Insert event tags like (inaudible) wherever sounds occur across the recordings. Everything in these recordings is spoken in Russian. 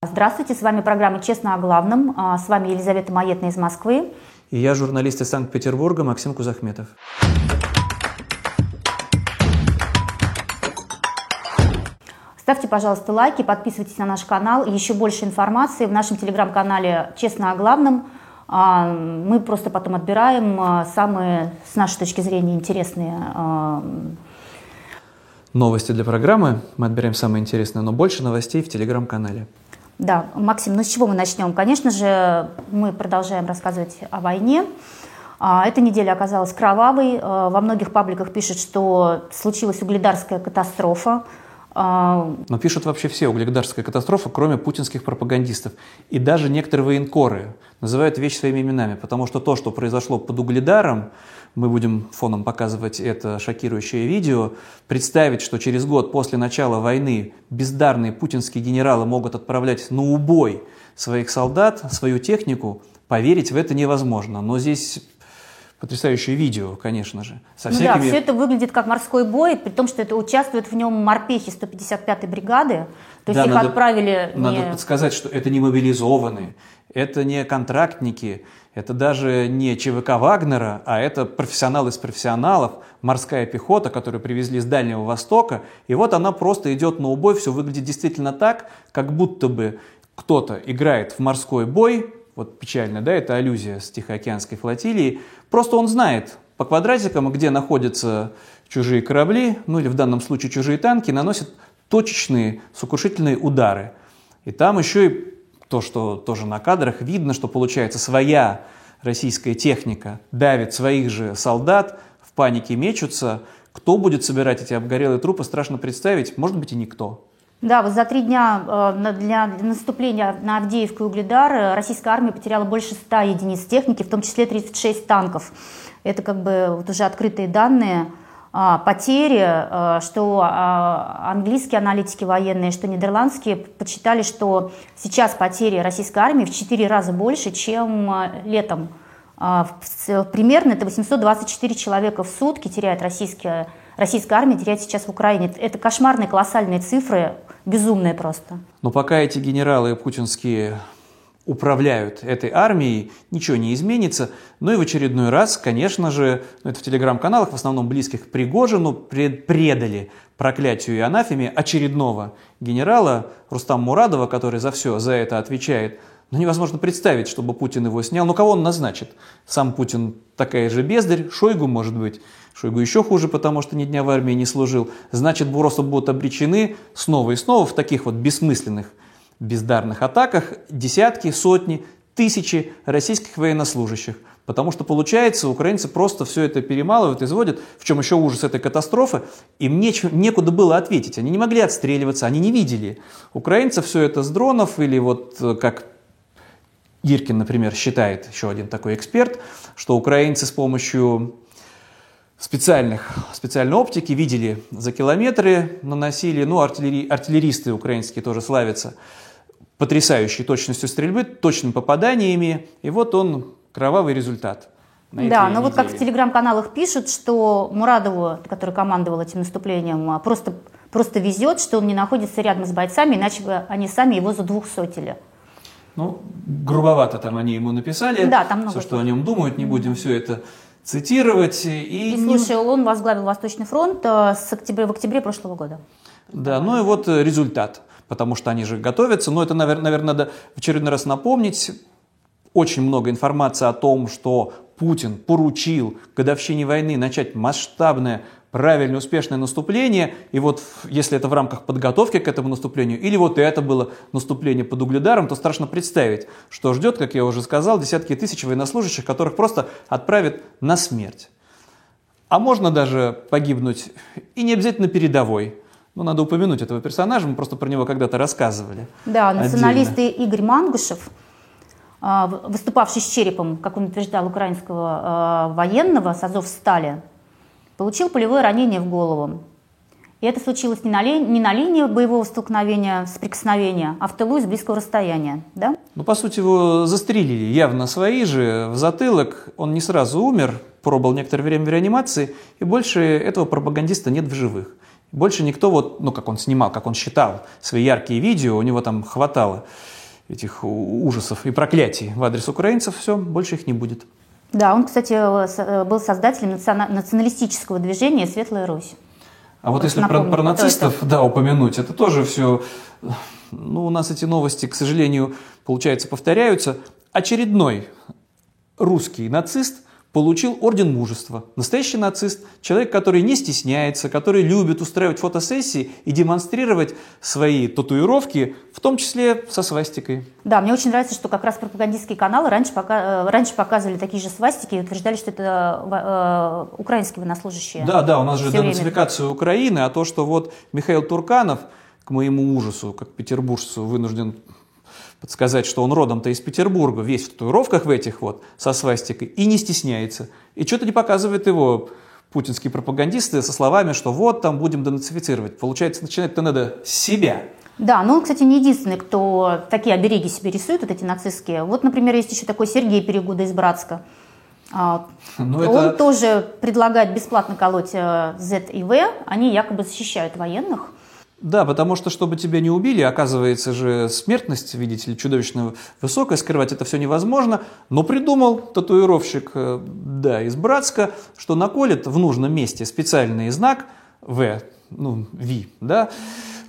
Здравствуйте, с вами программа «Честно о главном». А, с вами Елизавета Маетна из Москвы. И я журналист из Санкт-Петербурга Максим Кузахметов. Ставьте, пожалуйста, лайки, подписывайтесь на наш канал. Еще больше информации в нашем телеграм-канале «Честно о главном». А, мы просто потом отбираем а, самые, с нашей точки зрения, интересные новости для программы. Мы отбираем самые интересные, но больше новостей в телеграм-канале. Да, Максим, ну с чего мы начнем? Конечно же, мы продолжаем рассказывать о войне. А, эта неделя оказалась кровавой. А, во многих пабликах пишут, что случилась угледарская катастрофа. А, Но пишут вообще все угледарская катастрофа, кроме путинских пропагандистов. И даже некоторые военкоры называют вещи своими именами, потому что то, что произошло под угледаром, мы будем фоном показывать это шокирующее видео, представить, что через год после начала войны бездарные путинские генералы могут отправлять на убой своих солдат, свою технику, поверить в это невозможно. Но здесь потрясающее видео, конечно же. Со всякими... Ну да, все это выглядит как морской бой, при том, что это участвуют в нем морпехи 155-й бригады. То есть да, их надо, отправили... Надо не... подсказать, что это не мобилизованные, это не контрактники, это даже не ЧВК Вагнера, а это профессионал из профессионалов, морская пехота, которую привезли с Дальнего Востока. И вот она просто идет на убой, все выглядит действительно так, как будто бы кто-то играет в морской бой, вот печально, да, это аллюзия с Тихоокеанской флотилией, просто он знает по квадратикам, где находятся чужие корабли, ну или в данном случае чужие танки, наносят точечные сокрушительные удары. И там еще и то, что тоже на кадрах видно, что получается своя российская техника давит своих же солдат, в панике мечутся. Кто будет собирать эти обгорелые трупы, страшно представить, может быть и никто. Да, вот за три дня э, для наступления на Авдеевку и Угледар э, российская армия потеряла больше 100 единиц техники, в том числе 36 танков. Это как бы вот уже открытые данные а, потери, э, что а, английские аналитики военные, что нидерландские подсчитали, что сейчас потери российской армии в 4 раза больше, чем летом. А, примерно это 824 человека в сутки теряет российская, российская армия, теряет сейчас в Украине. Это кошмарные, колоссальные цифры безумные просто. Но пока эти генералы путинские управляют этой армией, ничего не изменится. Ну и в очередной раз, конечно же, ну это в телеграм-каналах, в основном близких к Пригожину, предали проклятию и анафеме очередного генерала Рустам Мурадова, который за все за это отвечает. Но невозможно представить, чтобы Путин его снял. Ну кого он назначит? Сам Путин такая же бездарь, Шойгу может быть. Шойгу еще хуже, потому что ни дня в армии не служил. Значит, просто будут обречены снова и снова в таких вот бессмысленных, бездарных атаках десятки, сотни, тысячи российских военнослужащих. Потому что, получается, украинцы просто все это перемалывают, изводят, в чем еще ужас этой катастрофы, им неч- некуда было ответить. Они не могли отстреливаться, они не видели. Украинцы все это с дронов или вот э, как Гиркин, например, считает, еще один такой эксперт, что украинцы с помощью специальных, специальной оптики, видели за километры, наносили, ну, артиллери, артиллеристы украинские тоже славятся потрясающей точностью стрельбы, точными попаданиями, и вот он, кровавый результат. Да, но вот как в телеграм-каналах пишут, что Мурадову, который командовал этим наступлением, а, просто, просто везет, что он не находится рядом с бойцами, иначе бы они сами его за задвухсотили. Ну, грубовато там они ему написали. Да, там много. Все, что о нем думают, не будем все это цитировать. И, и слушай, он возглавил Восточный фронт э, с октября, в октябре прошлого года. Да, ну и вот э, результат, потому что они же готовятся. Но это, наверное, надо в очередной раз напомнить. Очень много информации о том, что Путин поручил годовщине войны начать масштабное правильное, успешное наступление, и вот если это в рамках подготовки к этому наступлению, или вот это было наступление под угледаром, то страшно представить, что ждет, как я уже сказал, десятки тысяч военнослужащих, которых просто отправят на смерть. А можно даже погибнуть и не обязательно передовой. Ну, надо упомянуть этого персонажа, мы просто про него когда-то рассказывали. Да, националисты отдельно. Игорь Мангушев, а, выступавший с черепом, как он утверждал, украинского а, военного с Азов Стали, получил пулевое ранение в голову. И это случилось не на, ли, не на линии боевого столкновения, соприкосновения, а в тылу из близкого расстояния. Да? Ну, по сути, его застрелили явно свои же в затылок. Он не сразу умер, пробыл некоторое время в реанимации, и больше этого пропагандиста нет в живых. Больше никто, вот, ну, как он снимал, как он считал свои яркие видео, у него там хватало этих ужасов и проклятий в адрес украинцев, все, больше их не будет. Да, он, кстати, э, был создателем националистического движения «Светлая Русь». А вот, вот если напомню, про, про нацистов, это... да, упомянуть, это тоже все, ну, у нас эти новости, к сожалению, получается, повторяются. Очередной русский нацист получил орден мужества. Настоящий нацист, человек, который не стесняется, который любит устраивать фотосессии и демонстрировать свои татуировки, в том числе со свастикой. Да, мне очень нравится, что как раз пропагандистские каналы раньше, пока, э, раньше показывали такие же свастики и утверждали, что это э, украинские военнослужащие. Да, да, у нас же денацификация Украины, а то, что вот Михаил Турканов, к моему ужасу, как петербуржцу, вынужден подсказать, что он родом-то из Петербурга, весь в татуировках в этих вот, со свастикой, и не стесняется. И что-то не показывает его путинские пропагандисты со словами, что вот там будем денацифицировать. Получается, начинать-то надо с себя. Да, но он, кстати, не единственный, кто такие обереги себе рисует, вот эти нацистские. Вот, например, есть еще такой Сергей Перегуда из Братска. А, но он это... тоже предлагает бесплатно колоть э, Z и V. Они якобы защищают военных. Да, потому что, чтобы тебя не убили, оказывается же смертность, видите ли, чудовищно высокая, скрывать это все невозможно, но придумал татуировщик, э, да, из Братска, что наколет в нужном месте специальный знак В, ну, V, да,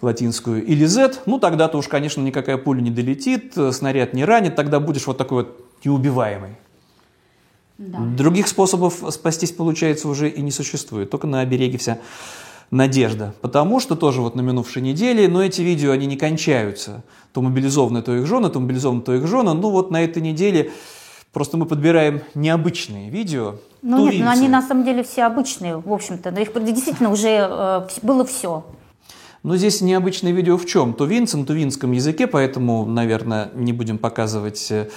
латинскую, или Z, ну, тогда-то уж, конечно, никакая пуля не долетит, снаряд не ранит, тогда будешь вот такой вот неубиваемый. Да. Других способов спастись, получается, уже и не существует, только на обереге вся надежда. Потому что тоже вот на минувшей неделе, но эти видео, они не кончаются. То мобилизованные, то их жены, то мобилизованные, то их жены. Ну вот на этой неделе просто мы подбираем необычные видео. Ну нет, но они на самом деле все обычные, в общем-то. Но их действительно уже э, было все. Но здесь необычное видео в чем? Тувинцы на тувинском языке, поэтому, наверное, не будем показывать э,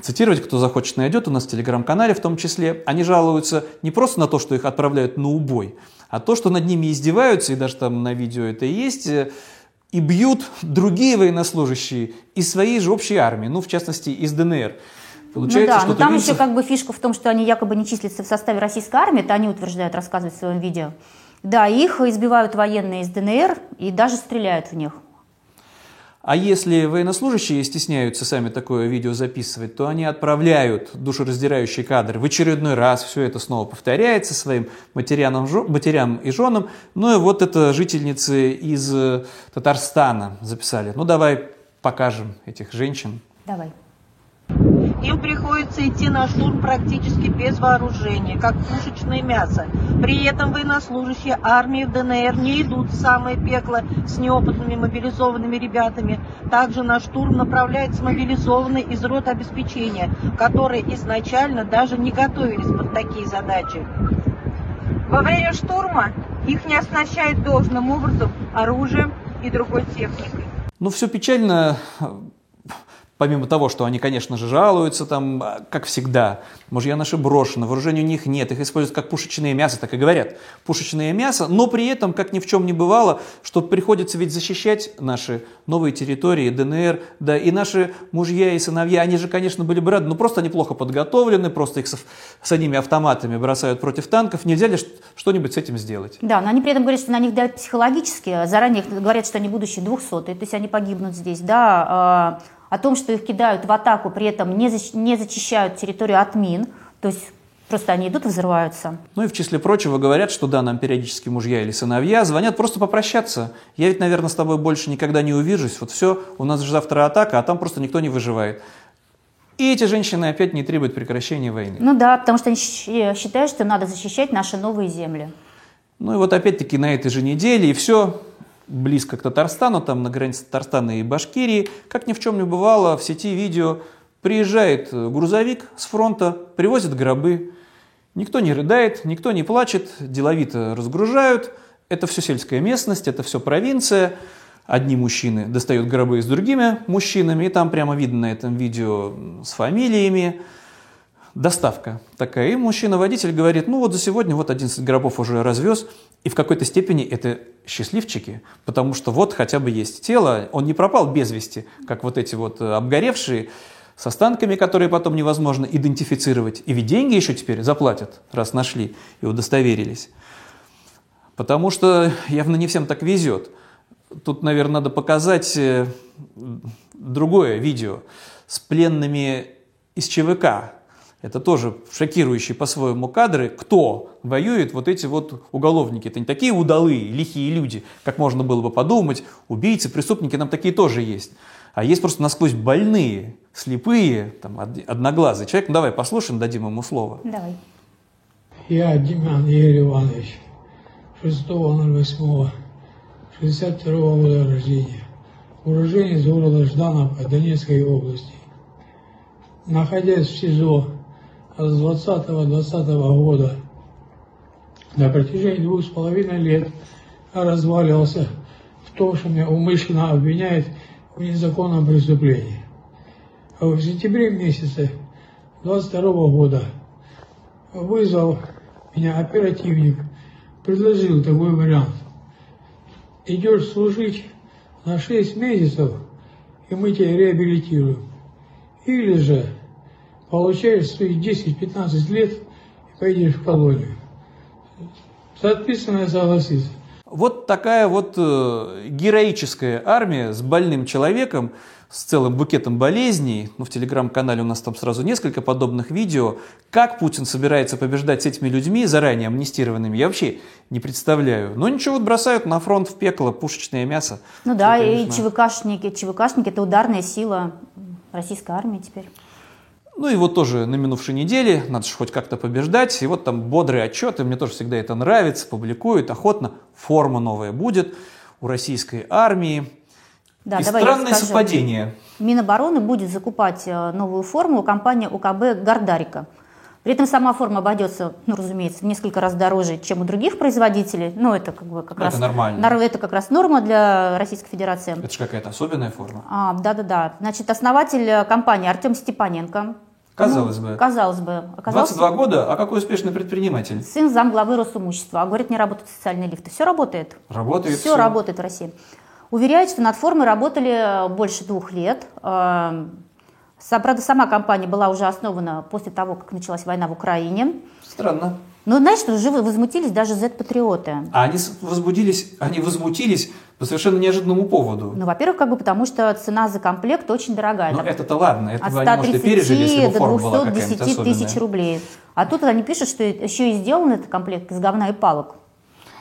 цитировать, кто захочет, найдет у нас в телеграм-канале в том числе. Они жалуются не просто на то, что их отправляют на убой, а то, что над ними издеваются, и даже там на видео это и есть, э, и бьют другие военнослужащие из своей же общей армии, ну, в частности, из ДНР. Получается, ну да, что но там видишь... еще как бы фишка в том, что они якобы не числятся в составе российской армии, это они утверждают, рассказывают в своем видео. Да, их избивают военные из ДНР и даже стреляют в них. А если военнослужащие стесняются сами такое видео записывать, то они отправляют душераздирающий кадр в очередной раз, все это снова повторяется своим матерям, матерям и женам. Ну и вот это жительницы из э, Татарстана записали. Ну давай покажем этих женщин. Давай. Им приходится идти на штурм практически без вооружения, как пушечное мясо. При этом военнослужащие армии в ДНР не идут в самое пекло с неопытными мобилизованными ребятами. Также на штурм направляются мобилизованные из рот обеспечения, которые изначально даже не готовились под такие задачи. Во время штурма их не оснащают должным образом оружием и другой техникой. Ну, все печально Помимо того, что они, конечно же, жалуются, там, а, как всегда, мужья наши брошены, вооружения у них нет, их используют как пушечное мясо, так и говорят, пушечное мясо, но при этом, как ни в чем не бывало, что приходится ведь защищать наши новые территории, ДНР, да, и наши мужья и сыновья, они же, конечно, были бы рады, но просто они плохо подготовлены, просто их с, с одними автоматами бросают против танков, нельзя ли что-нибудь с этим сделать? Да, но они при этом говорят, что на них давят психологически, заранее говорят, что они будущие 200 то есть они погибнут здесь, да, а, о том, что их кидают в атаку, при этом не, защ- не зачищают территорию от мин, то есть Просто они идут и взрываются. Ну и в числе прочего говорят, что да, нам периодически мужья или сыновья звонят просто попрощаться. Я ведь, наверное, с тобой больше никогда не увижусь. Вот все, у нас же завтра атака, а там просто никто не выживает. И эти женщины опять не требуют прекращения войны. Ну да, потому что они считают, что надо защищать наши новые земли. Ну и вот опять-таки на этой же неделе, и все, близко к Татарстану, там на границе Татарстана и Башкирии, как ни в чем не бывало, в сети видео приезжает грузовик с фронта, привозит гробы, никто не рыдает, никто не плачет, деловито разгружают, это все сельская местность, это все провинция, одни мужчины достают гробы с другими мужчинами, и там прямо видно на этом видео с фамилиями, доставка такая. И мужчина-водитель говорит, ну вот за сегодня вот 11 гробов уже развез. И в какой-то степени это счастливчики, потому что вот хотя бы есть тело, он не пропал без вести, как вот эти вот обгоревшие, с останками, которые потом невозможно идентифицировать. И ведь деньги еще теперь заплатят, раз нашли и удостоверились. Потому что явно не всем так везет. Тут, наверное, надо показать э, другое видео с пленными из ЧВК. Это тоже шокирующие по-своему кадры. Кто воюет вот эти вот уголовники? Это не такие удалые, лихие люди, как можно было бы подумать. Убийцы, преступники, нам такие тоже есть. А есть просто насквозь больные, слепые, там, одноглазый человек. Ну, давай послушаем, дадим ему слово. Давай. Я Демян Игорь Иванович. 6.08.62 года рождения, уроженец города Ждановка Донецкой области. Находясь в СИЗО с 20-20 года, на протяжении двух с половиной лет разваливался в том, что меня умышленно обвиняет в незаконном преступлении. А в сентябре месяце 22 года вызвал меня оперативник предложил такой вариант. Идешь служить на 6 месяцев, и мы тебя реабилитируем. Или же получаешь свои 10-15 лет и поедешь в колонию. Соответственно, я согласился. Вот такая вот э, героическая армия с больным человеком, с целым букетом болезней. Ну, в телеграм-канале у нас там сразу несколько подобных видео. Как Путин собирается побеждать с этими людьми, заранее амнистированными, я вообще не представляю. Но ничего, вот бросают на фронт в пекло пушечное мясо. Ну да, Что, и ЧВКшники. ЧВКшники – это ударная сила российской армии теперь. Ну и вот тоже на минувшей неделе, надо же хоть как-то побеждать, и вот там бодрые отчеты, мне тоже всегда это нравится, публикуют охотно, форма новая будет у российской армии, да, и странное совпадение. Минобороны будет закупать э, новую форму компания УКБ «Гордарика». При этом сама форма обойдется, ну, разумеется, в несколько раз дороже, чем у других производителей. Но это как бы как ну, раз это нормально. Это как раз норма для Российской Федерации. Это же какая-то особенная форма. А, да-да-да. Значит, основатель э, компании Артем Степаненко. Казалось ну, бы. Казалось бы. Оказался... 22 года, а какой успешный предприниматель? Сын замглавы Росимущества. А говорит, не работают социальные лифты. Все работает. Работает все. Все работает в России. Уверяют, что над формой работали э, больше двух лет. Э, правда, сама компания была уже основана после того, как началась война в Украине. Странно. Но знаешь, уже возмутились даже Z-патриоты. А они возбудились, они возмутились по совершенно неожиданному поводу. Ну, во-первых, как бы потому, что цена за комплект очень дорогая. Ну, это-то ладно, это От бы они, может, и пережили, если бы форма особенная. 210 тысяч рублей. А тут они пишут, что еще и сделан этот комплект из говна и палок.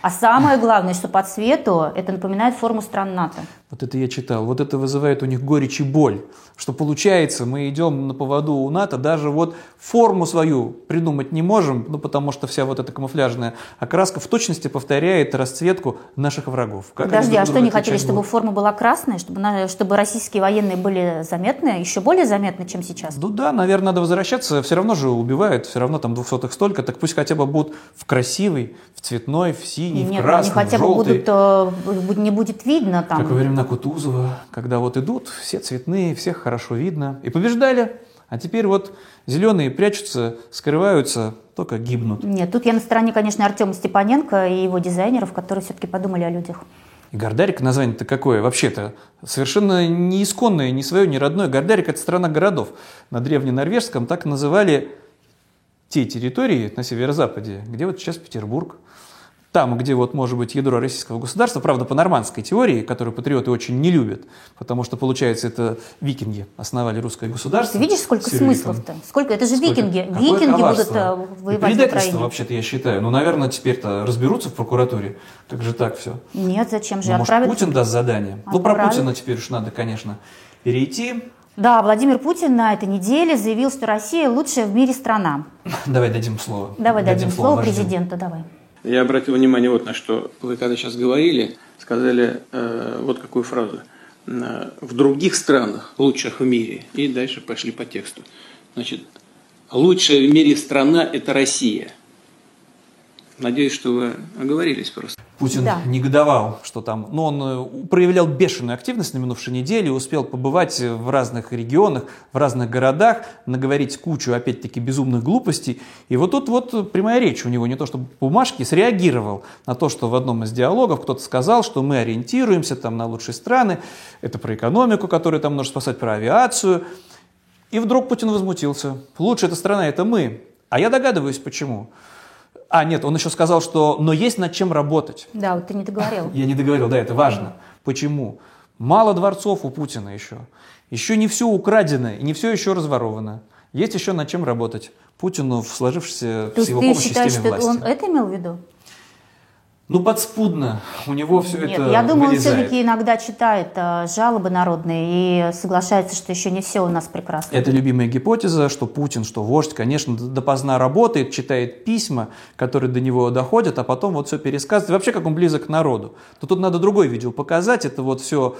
А самое главное, что по цвету это напоминает форму стран НАТО. Вот это я читал. Вот это вызывает у них горечь и боль. Что получается, мы идем на поводу у НАТО, даже вот форму свою придумать не можем, ну потому что вся вот эта камуфляжная окраска в точности повторяет расцветку наших врагов. Как Подожди, а что не хотели, чтобы форма была красная, чтобы, чтобы российские военные были заметны, еще более заметны, чем сейчас? Ну да, наверное, надо возвращаться. Все равно же убивают, все равно там двухсотых столько, так пусть хотя бы будут в красивый, в цветной, в синий, Нет, в красный, они хотя бы будут, э, не будет видно там. Как во времена Кутузова, когда вот идут, все цветные, всех хорошо видно. И побеждали. А теперь вот зеленые прячутся, скрываются, только гибнут. Нет, тут я на стороне, конечно, Артема Степаненко и его дизайнеров, которые все-таки подумали о людях. И Гордарик название-то какое? Вообще-то совершенно не исконное, не свое, не родное. Гордарик – это страна городов. На древненорвежском так называли те территории на северо-западе, где вот сейчас Петербург там, где вот может быть ядро российского государства, правда, по нормандской теории, которую патриоты очень не любят, потому что, получается, это викинги основали русское государство. Ты видишь, сколько смыслов-то? Сколько? Это же сколько? викинги. Какое викинги будут э, воевать в Украине. вообще-то, я считаю. Ну, наверное, теперь-то разберутся в прокуратуре. Как же так все? Нет, зачем же? Ну, может, Путин даст задание? Отправят. Ну, про Путина теперь уж надо, конечно, перейти. Да, Владимир Путин на этой неделе заявил, что Россия лучшая в мире страна. Давай дадим слово. Давай дадим, дадим слово президенту, давай. Я обратил внимание вот на что. Вы когда сейчас говорили, сказали э, вот какую фразу. В других странах, лучших в мире. И дальше пошли по тексту. Значит, лучшая в мире страна – это Россия. Надеюсь, что вы оговорились просто. Путин да. негодовал, что там, ну, он э, проявлял бешеную активность на минувшей неделе, успел побывать в разных регионах, в разных городах, наговорить кучу, опять-таки, безумных глупостей. И вот тут вот прямая речь у него, не то чтобы бумажки, среагировал на то, что в одном из диалогов кто-то сказал, что мы ориентируемся там на лучшие страны, это про экономику, которая там нужно спасать, про авиацию. И вдруг Путин возмутился. Лучшая эта страна – это мы. А я догадываюсь, почему. А, нет, он еще сказал, что «но есть над чем работать». Да, вот ты не договорил. Я не договорил, да, это важно. Почему? Мало дворцов у Путина еще. Еще не все украдено и не все еще разворовано. Есть еще над чем работать. Путину в сложившейся То с его ты помощью считаешь, системе что власти. он это имел в виду? Ну, подспудно. У него все Нет, это я думаю, он вылезает. все-таки иногда читает э, жалобы народные и соглашается, что еще не все у нас прекрасно. Это любимая гипотеза, что Путин, что вождь, конечно, допоздна работает, читает письма, которые до него доходят, а потом вот все пересказывает. И вообще, как он близок к народу. То тут надо другое видео показать. Это вот все...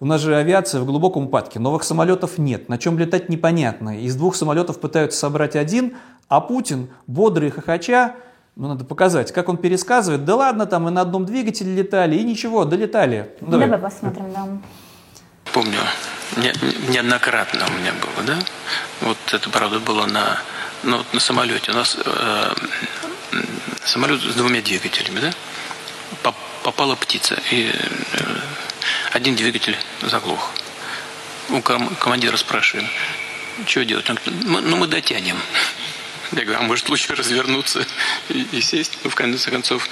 У нас же авиация в глубоком упадке. Новых самолетов нет. На чем летать непонятно. Из двух самолетов пытаются собрать один, а Путин, бодрый хохоча, ну, надо показать, как он пересказывает. Да ладно, там и на одном двигателе летали, и ничего, долетали. Ну, Давай, давай. посмотрим, да. Помню, не- неоднократно у меня было, да? Вот это, правда, было на, ну, вот на самолете. У нас э, самолет с двумя двигателями, да? Поп- попала птица, и э, один двигатель заглох. У ком- командира спрашиваем, что делать? Он говорит, «Ну, ну мы дотянем. Я говорю, а может лучше развернуться и, и сесть? Ну, в конце концов,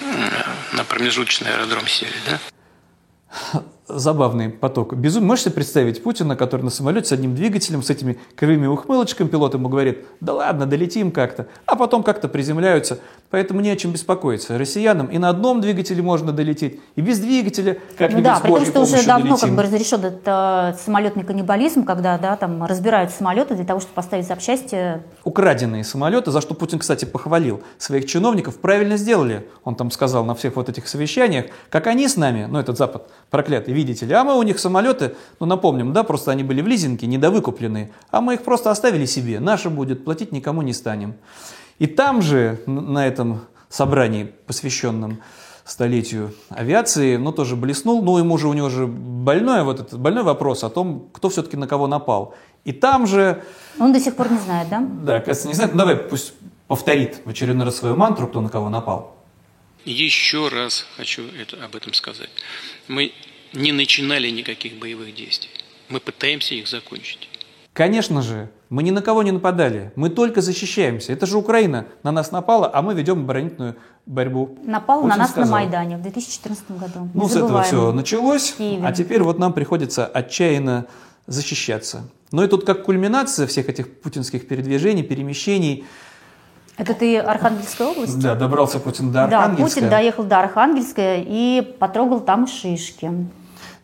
э, на промежуточный аэродром сели, да? забавный поток. Безумно. Можешь себе представить Путина, который на самолете с одним двигателем, с этими кривыми ухмылочками, пилот ему говорит, да ладно, долетим как-то, а потом как-то приземляются. Поэтому не о чем беспокоиться. Россиянам и на одном двигателе можно долететь, и без двигателя Ну как-нибудь да, с при том, Божьей что уже давно как долетим. бы разрешен этот э, самолетный каннибализм, когда да, там разбирают самолеты для того, чтобы поставить запчасти. Украденные самолеты, за что Путин, кстати, похвалил своих чиновников, правильно сделали. Он там сказал на всех вот этих совещаниях, как они с нами, ну этот Запад проклятый, видите ли, а мы у них самолеты, ну напомним, да, просто они были в лизинге, недовыкупленные, а мы их просто оставили себе, наше будет, платить никому не станем. И там же, на этом собрании, посвященном столетию авиации, ну, тоже блеснул, ну, ему же, у него же больной, вот этот, больной вопрос о том, кто все-таки на кого напал. И там же Он до сих пор не знает, да? да, кажется, не знаю. Ну, давай пусть повторит в очередной раз свою мантру, кто на кого напал. Еще раз хочу это, об этом сказать. Мы не начинали никаких боевых действий. Мы пытаемся их закончить. Конечно же, мы ни на кого не нападали. Мы только защищаемся. Это же Украина на нас напала, а мы ведем оборонительную борьбу. Напал на Путин нас сказал. на Майдане в 2014 году. Ну, Не с этого забываем. все началось, Киеве. а теперь вот нам приходится отчаянно защищаться. Ну и тут как кульминация всех этих путинских передвижений, перемещений. Это ты Архангельская область? Да, добрался Путин до Да, Архангельска. Путин доехал до Архангельска и потрогал там шишки.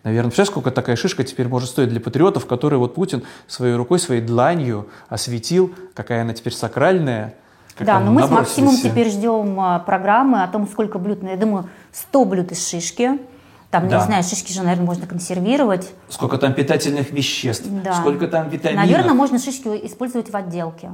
Наверное, представляешь, сколько такая шишка теперь может стоить для патриотов, которые вот Путин своей рукой, своей дланью осветил, какая она теперь сакральная. как да, но мы с Максимом все. теперь ждем а, программы о том, сколько блюд, ну, я думаю, 100 блюд из шишки. Там, Да. не знаю, шишки же, наверное, можно консервировать. Сколько там питательных веществ, Да. сколько там витаминов. Наверное, можно шишки использовать в отделке.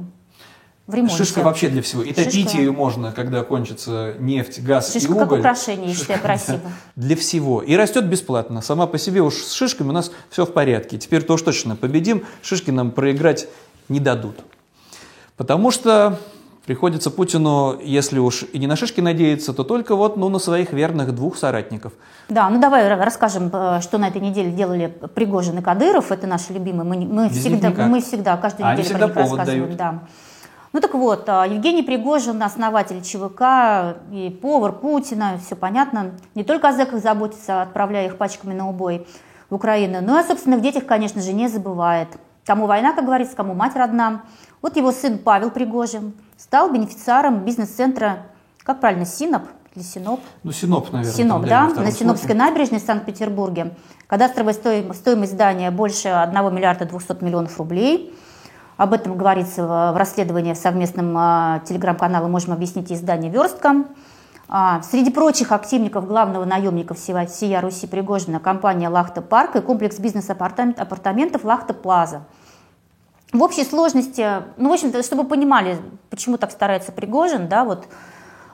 В ремонте. Шишка вообще для всего. И топить Шишка. ее можно, когда кончится нефть, газ Шишка и как уголь. украшение, я считаю, красиво. (laughs) Для всего. И растет бесплатно. Сама по себе уж с шишками у нас все в порядке. Теперь-то уж точно победим. Шишки нам проиграть не дадут. Потому что приходится Путину, если уж и не на шишки надеяться, то только вот ну, на своих верных двух соратников. Да, ну давай ра- расскажем, э, что на этой неделе делали Пригожин и Кадыров. Это наши любимые. Мы, мы, Без всегда, мы всегда, каждую А они неделю всегда про них повод рассказываем. дают. Да. Ну так вот, а, Евгений Пригожин, основатель ЧВК и повар Путина, все понятно. Не только о зэках заботится, отправляя их пачками на убой в Украину, но и о собственных детях, конечно же, не забывает. Кому война, как говорится, кому мать родна. Вот его сын Павел Пригожин стал бенефициаром бизнес-центра, как правильно, Синоп или Синоп? Ну, Синоп, наверное. Синоп, да, на Синопской набережной в Санкт-Петербурге. Кадастровая стоим- стоимость здания больше 1 миллиарда 200 миллионов рублей. Об этом говорится в расследовании в совместном а, телеграм-канале «Можем объяснить» издание «Верстка». А, Среди прочих активников главного наемника всея Руси Пригожина компания «Лахта Парк» и комплекс бизнес-апартаментов «Лахта Плаза». В общей сложности, ну, в общем-то, чтобы понимали, почему так старается Пригожин, да, вот,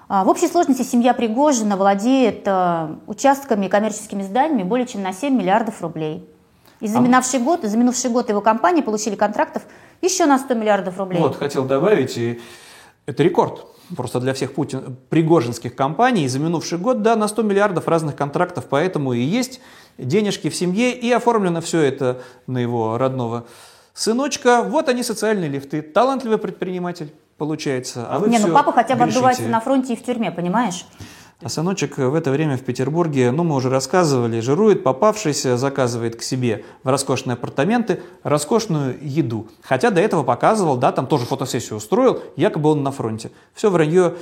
а, в общей сложности семья Пригожина владеет участками и коммерческими зданиями более чем на 7 миллиардов рублей. И за А- минувший год, за минувший год его компании получили контрактов еще на 100 миллиардов рублей. Вот, хотел добавить, и это рекорд. Просто для всех Путин, пригожинских компаний за минувший год, да, на 100 миллиардов разных контрактов, поэтому и есть денежки в семье, и оформлено все это на его родного Сыночка, вот они социальные лифты, талантливый предприниматель получается. А вы Не, ну папа хотя бы грешите. отдувается на фронте и в тюрьме, понимаешь? А сыночек в это время в Петербурге, ну мы уже рассказывали, жирует, попавшийся, заказывает к себе в роскошные апартаменты роскошную еду. Хотя до этого показывал, да, там тоже фотосессию устроил, якобы он на фронте. Все вранье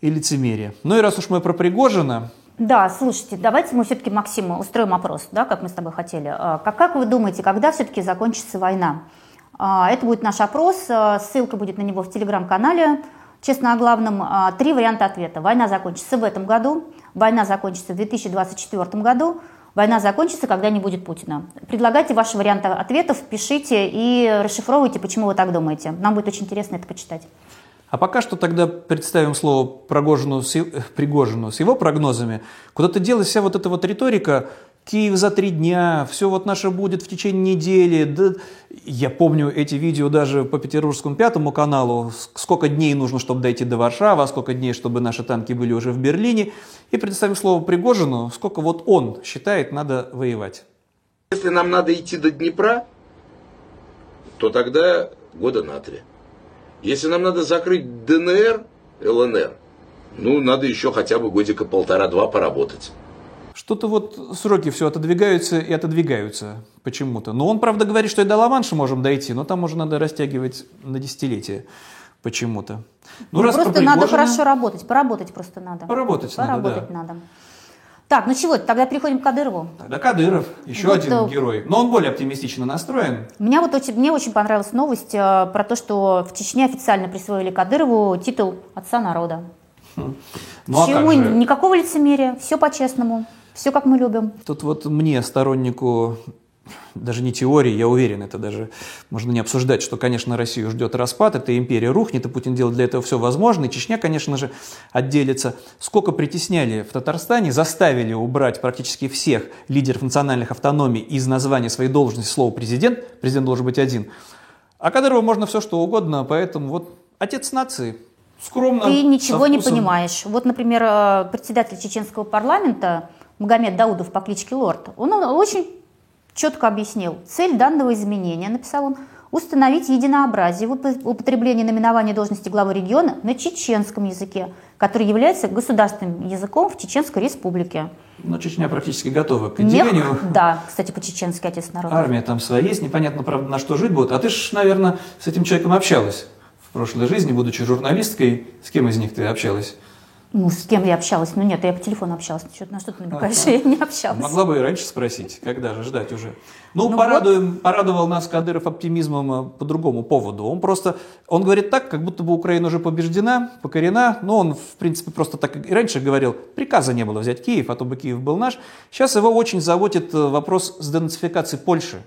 и лицемерие. Ну и раз уж мы про Пригожина, Да, слушайте, давайте мы все-таки Максиму устроим опрос, да, как мы с тобой хотели. А, Как, как вы думаете, когда все-таки закончится война? А, Это будет наш опрос, а, ссылка будет на него в телеграм-канале. Честно о главном, а, три варианта ответа. Война закончится в этом году, война закончится в 2024 году, война закончится, когда не будет Путина. Предлагайте ваши варианты ответов, пишите и расшифровывайте, почему вы так думаете. Нам будет очень интересно это почитать. А пока что тогда представим слово Прогожину с, Пригожину с его прогнозами. Куда-то делась вся вот эта вот риторика «Киев за три дня», «Все вот наше будет в течение недели». Да, я помню эти видео даже по Петербургскому пятому каналу. Сколько дней нужно, чтобы дойти до Варшавы, а сколько дней, чтобы наши танки были уже в Берлине. И представим слово Пригожину, сколько вот он считает надо воевать. Если нам надо идти до Днепра, то тогда года на три. Если нам надо закрыть ДНР, ЛНР, ну, надо еще хотя бы годика полтора-два поработать. Что-то вот сроки все отодвигаются и отодвигаются почему-то. Но он, правда, говорит, что и до Ла-Манша можем дойти, но там уже надо растягивать на десятилетия почему-то. Ну, раз просто про надо хорошо работать, поработать просто надо. Поработать надо, Поработать да. надо. Так, ну чего, тогда переходим к Кадырову. Тогда Кадыров, еще Вот, один э, герой. Но он более оптимистично настроен. Меня вот очень, мне очень понравилась новость э, про то, что в Чечне официально присвоили Кадырову титул отца народа. Ну, а как же? никакого лицемерия, все по-честному, все как мы любим. Тут вот мне, стороннику даже не теории, я уверен, это даже можно не обсуждать, что, конечно, Россию ждет распад, эта империя рухнет, и Путин делает для этого все возможное. И Чечня, конечно же, отделится. Сколько притесняли в Татарстане, заставили убрать практически всех лидеров национальных автономий из названия своей должности слова президент. Президент должен быть один. А Кадырову можно все, что угодно, поэтому вот отец нации. Скромно, Ты ничего не понимаешь. Вот, например, э, председатель чеченского парламента Магомед Даудов по кличке Лорд, он очень четко объяснил. Цель данного изменения, написал он, установить единообразие в уп- употреблении наименования должности главы региона на чеченском языке, который является государственным языком в Чеченской республике. Но Чечня практически готова к Мех- отделению. да, кстати, по-чеченски отец народа. Армия там своя есть, непонятно, правда, на что жить будут. А ты ж, наверное, с этим человеком общалась в прошлой жизни, будучи журналисткой. С кем из них ты общалась? Ну, с кем я общалась? Ну, нет, я по телефону общалась. Что, на что ты намекаешь? Я не общалась. Могла бы и раньше спросить, когда же ждать уже. Ну, Ну порадуем, порадовал нас Кадыров оптимизмом э, по другому поводу. Он просто, он говорит так, как будто бы Украина уже побеждена, покорена. Но он, в принципе, просто так и раньше говорил, приказа не было взять Киев, а то бы Киев был наш. Сейчас его очень заботит э, вопрос с денацификацией Польши.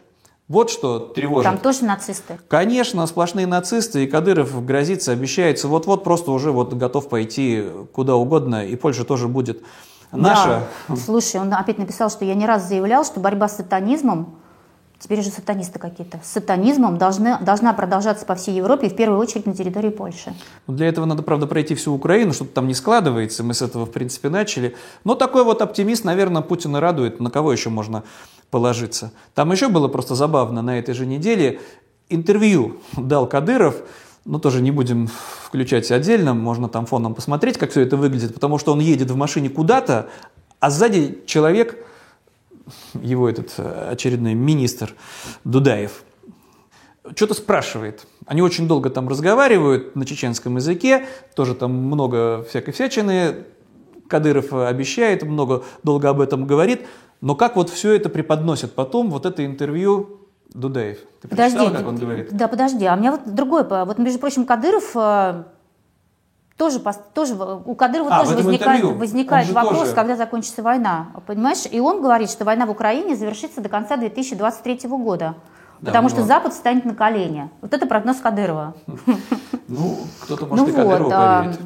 Вот что тревожит. Там тоже нацисты. Конечно, сплошные нацисты, и Кадыров грозится, обещается, вот-вот просто уже вот готов пойти куда угодно, и Польша тоже будет наша. Да. Слушай, он опять написал, что я не раз заявлял, что борьба с сатанизмом, теперь же сатанисты какие-то, с сатанизмом должны, должна продолжаться по всей Европе и в первую очередь на территории Польши. Ну, Для этого надо, правда, пройти всю Украину, что-то там не складывается, мы с этого, в принципе, начали. Но такой вот оптимист, наверное, Путина радует, на кого еще можно положиться. Там еще было просто забавно на этой же неделе, интервью дал Кадыров, ну, тоже не будем включать отдельно, можно там фоном посмотреть, как все это выглядит, потому что он едет в машине куда-то, а сзади человек, его этот э, очередной министр Дудаев, что-то спрашивает. Они очень долго там разговаривают на чеченском языке, тоже там много всякой всячины. Кадыров обещает, много долго об этом говорит. Но как вот все это преподносит потом, вот это интервью Дудаев? Ты Подожди, как он говорит? да, подожди, а у меня вот другое, вот между прочим, Кадыров э, тоже, тоже у Кадырова А, тоже возникает, интервью. возникает вопрос, тоже- когда закончится война, понимаешь? И он говорит, что война в Украине завершится до конца 2023 года. Да, потому у что него- Запад станет на колени. Вот это прогноз Кадырова. (laughs) Ну, кто-то, может, ну и Кадырову вот, а, поверит.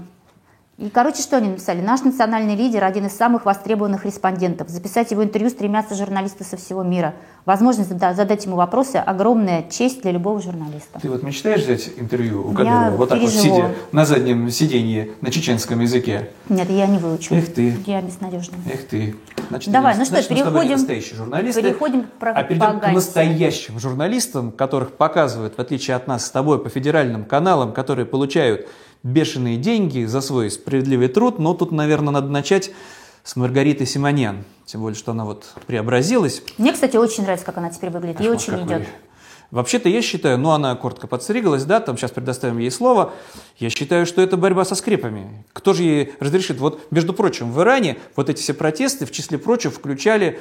И, короче, что они написали? Наш национальный лидер – один из самых востребованных респондентов. Записать его интервью стремятся журналисты со всего мира. Возможность задать ему вопросы – огромная честь для любого журналиста. Ты вот мечтаешь взять интервью у Кадырова? Я вот так переживу. вот сидя на заднем сиденье на чеченском языке? Нет, я не выучу. Эх ты. Я безнадежная. Эх ты. Значит, Давай, ну что, переходим, настоящие журналисты, переходим к а перейдем к настоящим журналистам, которых показывают, в отличие от нас с тобой, по федеральным каналам, которые получают бешеные деньги за свой справедливый труд, но тут, наверное, надо начать с Маргариты Симонян, тем более, что она вот преобразилась. Мне, кстати, очень нравится, как она теперь выглядит, ей очень какой. идет. Вообще-то я считаю, ну она коротко подстригалась, да, там сейчас предоставим ей слово, я считаю, что это борьба со скрепами. Кто же ей разрешит? Вот, между прочим, в Иране вот эти все протесты, в числе прочего, включали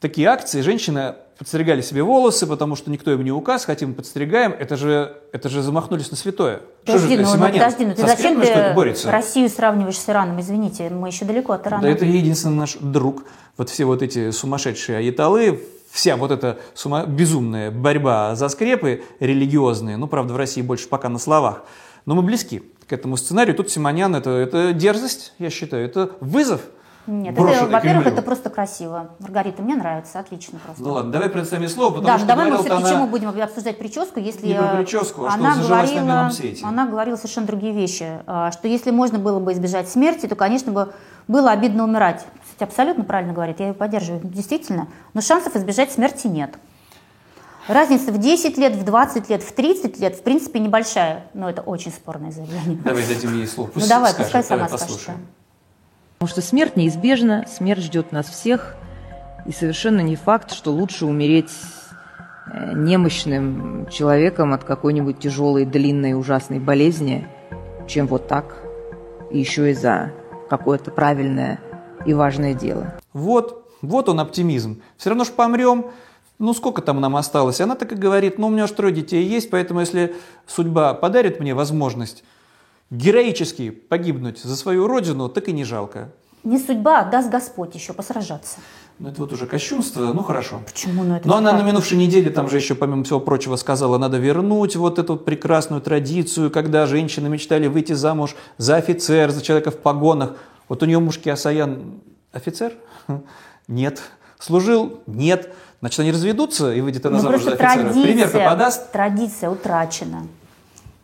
такие акции, женщины подстригали себе волосы, потому что никто им не указ, хотим подстригаем, это же, это же замахнулись на святое. Подожди, же, ну, ну, подожди, ну ты зачем ты борется? Россию сравниваешь с Ираном, извините, мы еще далеко от Ирана. Да это единственный наш друг. Вот все вот эти сумасшедшие аяталы, вся вот эта сума... безумная борьба за скрепы религиозные, ну, правда, в России больше пока на словах, но мы близки к этому сценарию. Тут Симонян это, это дерзость, я считаю, это вызов – нет, это, во-первых, это просто красиво. Маргарита, мне нравится, отлично просто. Ну ладно, давай предоставим слово, потому да, что давай мы все-таки она... чему будем обсуждать прическу, если не про прическу, а она что говорила, на свете. Она говорила совершенно другие вещи, а, что если можно было бы избежать смерти, то, конечно, бы было обидно умирать. Кстати, абсолютно правильно говорит, я ее поддерживаю, действительно. Но шансов избежать смерти нет. Разница в 10 лет, в 20 лет, в 30 лет, в принципе, небольшая, но это очень спорное заявление. Давай дадим ей слово. Пусть ну давай, скажет, пускай сама скажет. Потому что смерть неизбежна, смерть ждет нас всех, и совершенно не факт, что лучше умереть э, немощным человеком от какой-нибудь тяжелой, длинной, ужасной болезни, чем вот так, и еще и за какое-то правильное и важное дело. Вот, вот он оптимизм. Все равно ж помрем, ну сколько там нам осталось? Она так и говорит, ну у меня уж трое детей есть, поэтому если судьба подарит мне возможность героически погибнуть за свою родину, так и не жалко. Не судьба, а даст Господь еще посражаться. Ну, это вот уже кощунство, ну хорошо. Почему? Ну, это Но она на минувшей неделе там же еще, помимо всего прочего, сказала, надо вернуть вот эту вот прекрасную традицию, когда женщины мечтали выйти замуж за офицер, за человека в погонах. Вот у нее муж Киасаян офицер? (laughs) Нет. Служил? Нет. Значит, они разведутся и выйдет она ну, замуж за офицера. Традиция, Пример подаст? Традиция утрачена.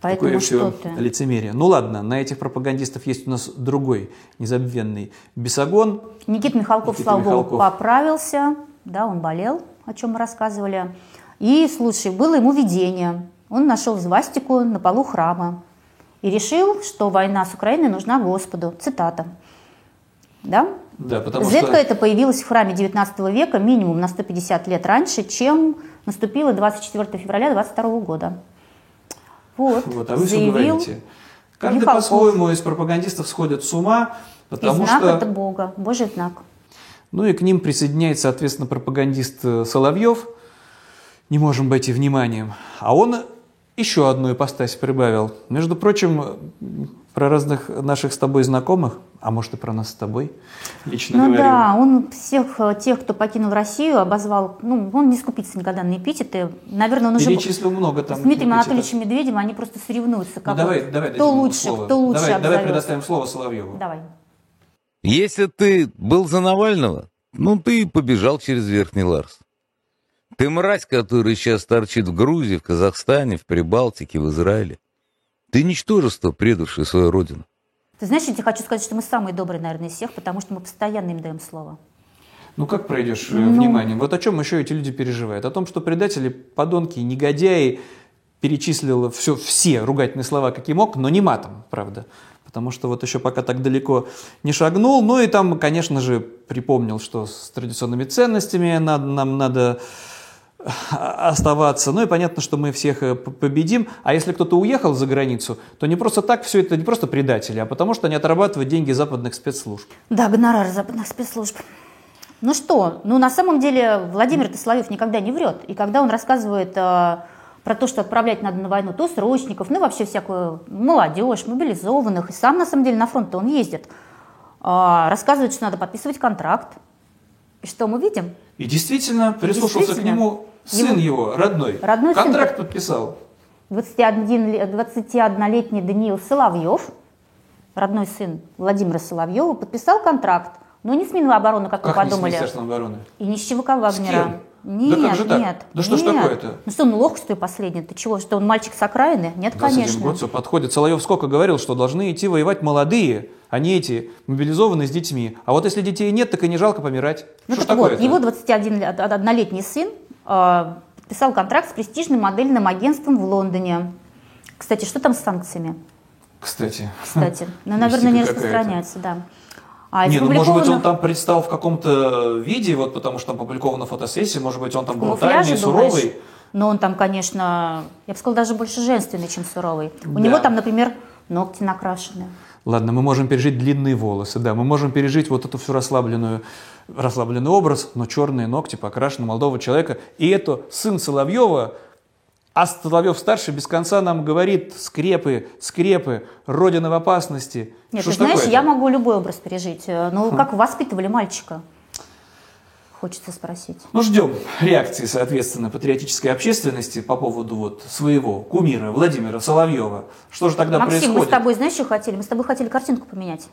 Поэтому Такое все ты? лицемерие. Ну ладно, на этих пропагандистов есть у нас другой незабвенный бесогон. Никит Михалков, Никита слава Михалков. богу, поправился. Да, он болел, о чем мы рассказывали. И, слушай, было ему видение. Он нашел звастику на полу храма и решил, что война с Украиной нужна Господу. Цитата. Да? Да, потому Зетка что... это появилась в храме 19 века минимум на 150 лет раньше, чем наступило 24 февраля 22 года. Вот, вот а вы все говорите. Каждый по-своему из пропагандистов сходят с ума, потому и знак что... это Бога, Божий знак. Ну и к ним присоединяется, соответственно, пропагандист э, Соловьев. Не можем обойти вниманием. А он еще одну ипостась прибавил. Между прочим, про разных наших с тобой знакомых, а может и про нас с тобой, лично ну говорил. да, он всех э, тех, кто покинул Россию, обозвал, ну, он не скупится никогда на эпитеты. Наверное, он уже... Перечислил много там С Дмитрием Анатольевичем Медведевым они просто соревнуются. Как ну, давай, давай кто лучше, слово. кто лучше Давай, давай предоставим слово Соловьеву. Давай. Если ты был за Навального, ну, ты побежал через Верхний Ларс. Ты мразь, который сейчас торчит в Грузии, в Казахстане, в Прибалтике, в Израиле. Ты ничтожество, предавшее свою родину. Ты знаешь, я тебе хочу сказать, что мы самые добрые, наверное, из всех, потому что мы постоянно им даем слово. Ну как пройдешь э, ну... вниманием? Вот о чем еще эти люди переживают? О том, что предатели, подонки, негодяи перечислил все, все ругательные слова, какие мог, но не матом, правда. Потому что вот еще пока так далеко не шагнул. Ну и там, конечно же, припомнил, что с традиционными ценностями надо, нам надо оставаться. Ну и понятно, что мы всех э, победим. А если кто-то уехал за границу, то не просто так все это не просто предатели, а потому что они отрабатывают деньги западных спецслужб. Да, гонорар западных спецслужб. Ну что, ну на самом деле Владимир Тослоев никогда не врет. И когда он рассказывает э, про то, что отправлять надо на войну то срочников, ну вообще всякую молодежь, мобилизованных, и сам на самом деле на фронт он ездит, э, рассказывает, что надо подписывать контракт. И что мы видим? И действительно прислушался действительно, к нему сын его, его родной. родной Контракт сын, подписал. 21, 21-летний Даниил Соловьев родной сын Владимира Соловьева, подписал контракт, но не с Минобороны, как, Как вы не с подумали, Министерством обороны? и не с ЧВК Вагнера. Нет, Да как же так? нет. Да что ж нет. такое-то? Ну что, он лох, что ли, последний? Ты чего, что он мальчик с окраины? Нет, 21 конечно. год подходит. Соловьев сколько говорил, что должны идти воевать молодые, а не эти, мобилизованные с детьми. А вот если детей нет, так и не жалко помирать. Ну Что ж так вот, такое-то? его 21-летний сын э, подписал контракт с престижным модельным агентством в Лондоне. Кстати, что там с санкциями? Кстати. Кстати, (laughs) ну, наверное, не распространяется, да. А Не, ну может быть он там предстал в каком-то виде, вот потому что там опубликована фотосессия, может быть он там был камуфляже, тайный, думаешь? суровый. Но он там, конечно, я бы сказала, даже больше женственный, чем суровый. У Да. него там, например, ногти накрашены. Ладно, мы можем пережить длинные волосы, да, мы можем пережить вот эту всю расслабленную, расслабленный образ, но черные ногти покрашены молодого человека. И это сын Соловьева, а Соловьев-старший без конца нам говорит скрепы, скрепы, родина в опасности. Нет, Что ты знаешь, такое-то? я могу любой образ пережить. Ну, как воспитывали мальчика? Хочется спросить. Ну, ждем реакции, соответственно, патриотической общественности по поводу вот своего кумира Владимира Соловьева. Что же тогда Максим, мы происходит? с тобой, знаешь, что хотели? Мы с тобой хотели картинку поменять.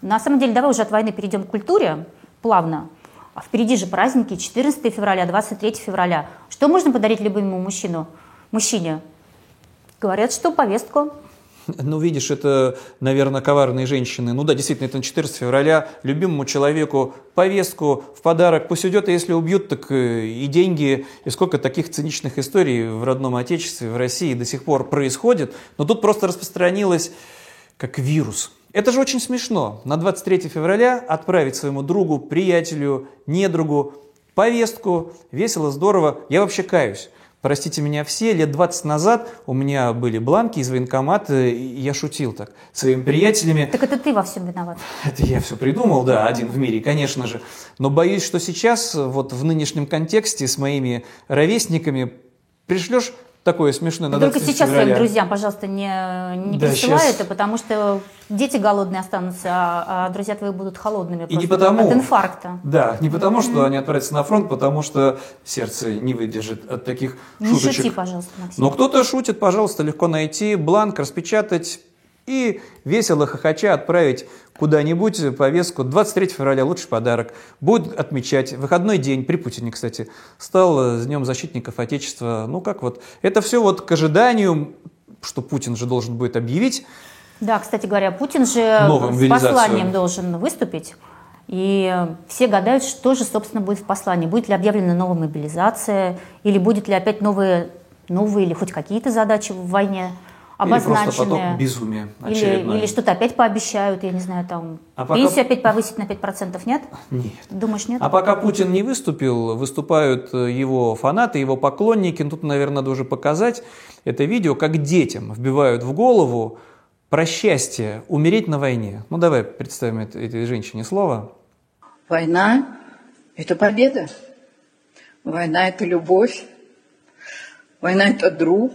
На самом деле, давай уже от войны перейдем к культуре плавно. А впереди же праздники 14 февраля, 23 февраля. Что можно подарить любимому мужчину, мужчине? Говорят, что повестку. Ну, видишь, это, наверное, коварные женщины. Ну да, действительно, это на 14 февраля любимому человеку повестку в подарок. Пусть идет, а если убьют, так э, и деньги. И сколько таких циничных историй в родном отечестве, в России до сих пор происходит. Но тут просто распространилось как вирус. Это же очень смешно. На 23 февраля отправить своему другу, приятелю, недругу повестку. Весело, здорово. Я вообще каюсь. Простите меня все, лет 20 назад у меня были бланки из военкомата, и я шутил так своими приятелями. Так это ты во всем виноват. Это я все придумал, да, один в мире, конечно же. Но боюсь, что сейчас, вот в нынешнем контексте с моими ровесниками, пришлешь такое смешное на Только 23 сейчас своим февраля. друзьям, пожалуйста, не, не Да, присылай щас. это, потому что дети голодные останутся, а, а друзья твои будут холодными И не потому, от инфаркта. Да, не потому, что они отправятся на фронт, потому что сердце не выдержит от таких Не шуточек. шути, пожалуйста, Максим. Но кто-то шутит, пожалуйста, легко найти бланк, распечатать и весело хохоча отправить куда-нибудь повестку. 23 февраля лучший подарок. Будет отмечать. Выходной день, при Путине, кстати, стал с Днем защитников Отечества. Ну как вот, это все вот к ожиданию, что Путин же должен будет объявить. Да, кстати говоря, Путин же Новую с посланием должен выступить. И все гадают, что же, собственно, будет в послании. Будет ли объявлена новая мобилизация, или будет ли опять новые, новые или хоть какие-то задачи в войне Или просто поток безумия Или, очередное. или что-то опять пообещают, я не знаю, там А пока- пенсию опять повысить на 5%, нет? Нет. Думаешь, нет? А пока Путин не выступил, выступают э, его фанаты, его поклонники. Ну, Тут, наверное, надо уже показать это видео, как детям вбивают в голову про счастье умереть на войне. Ну, давай представим это- этой женщине слово. Война – это победа. Война – это любовь. Война – это друг.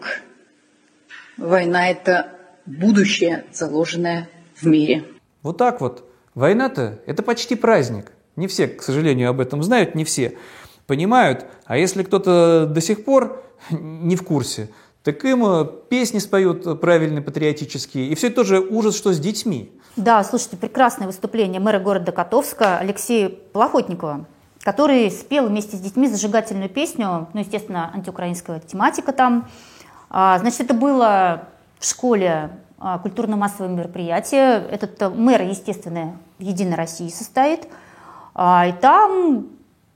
Война – это будущее, заложенное в мире. Вот так вот. Война-то – это почти праздник. Не все, к сожалению, об этом знают, не все понимают. А если кто-то до сих пор не в курсе, так им э, песни споют правильные, патриотические. И все это тоже ужас, что с детьми. Да, слушайте, прекрасное выступление мэра города Котовска Алексея Плохотникова, который спел вместе с детьми зажигательную песню, ну, естественно, антиукраинская тематика там. А, Значит, это было в школе а, культурно-массовое мероприятие. Этот э, мэр, естественно, в Единой России состоит. А, И там,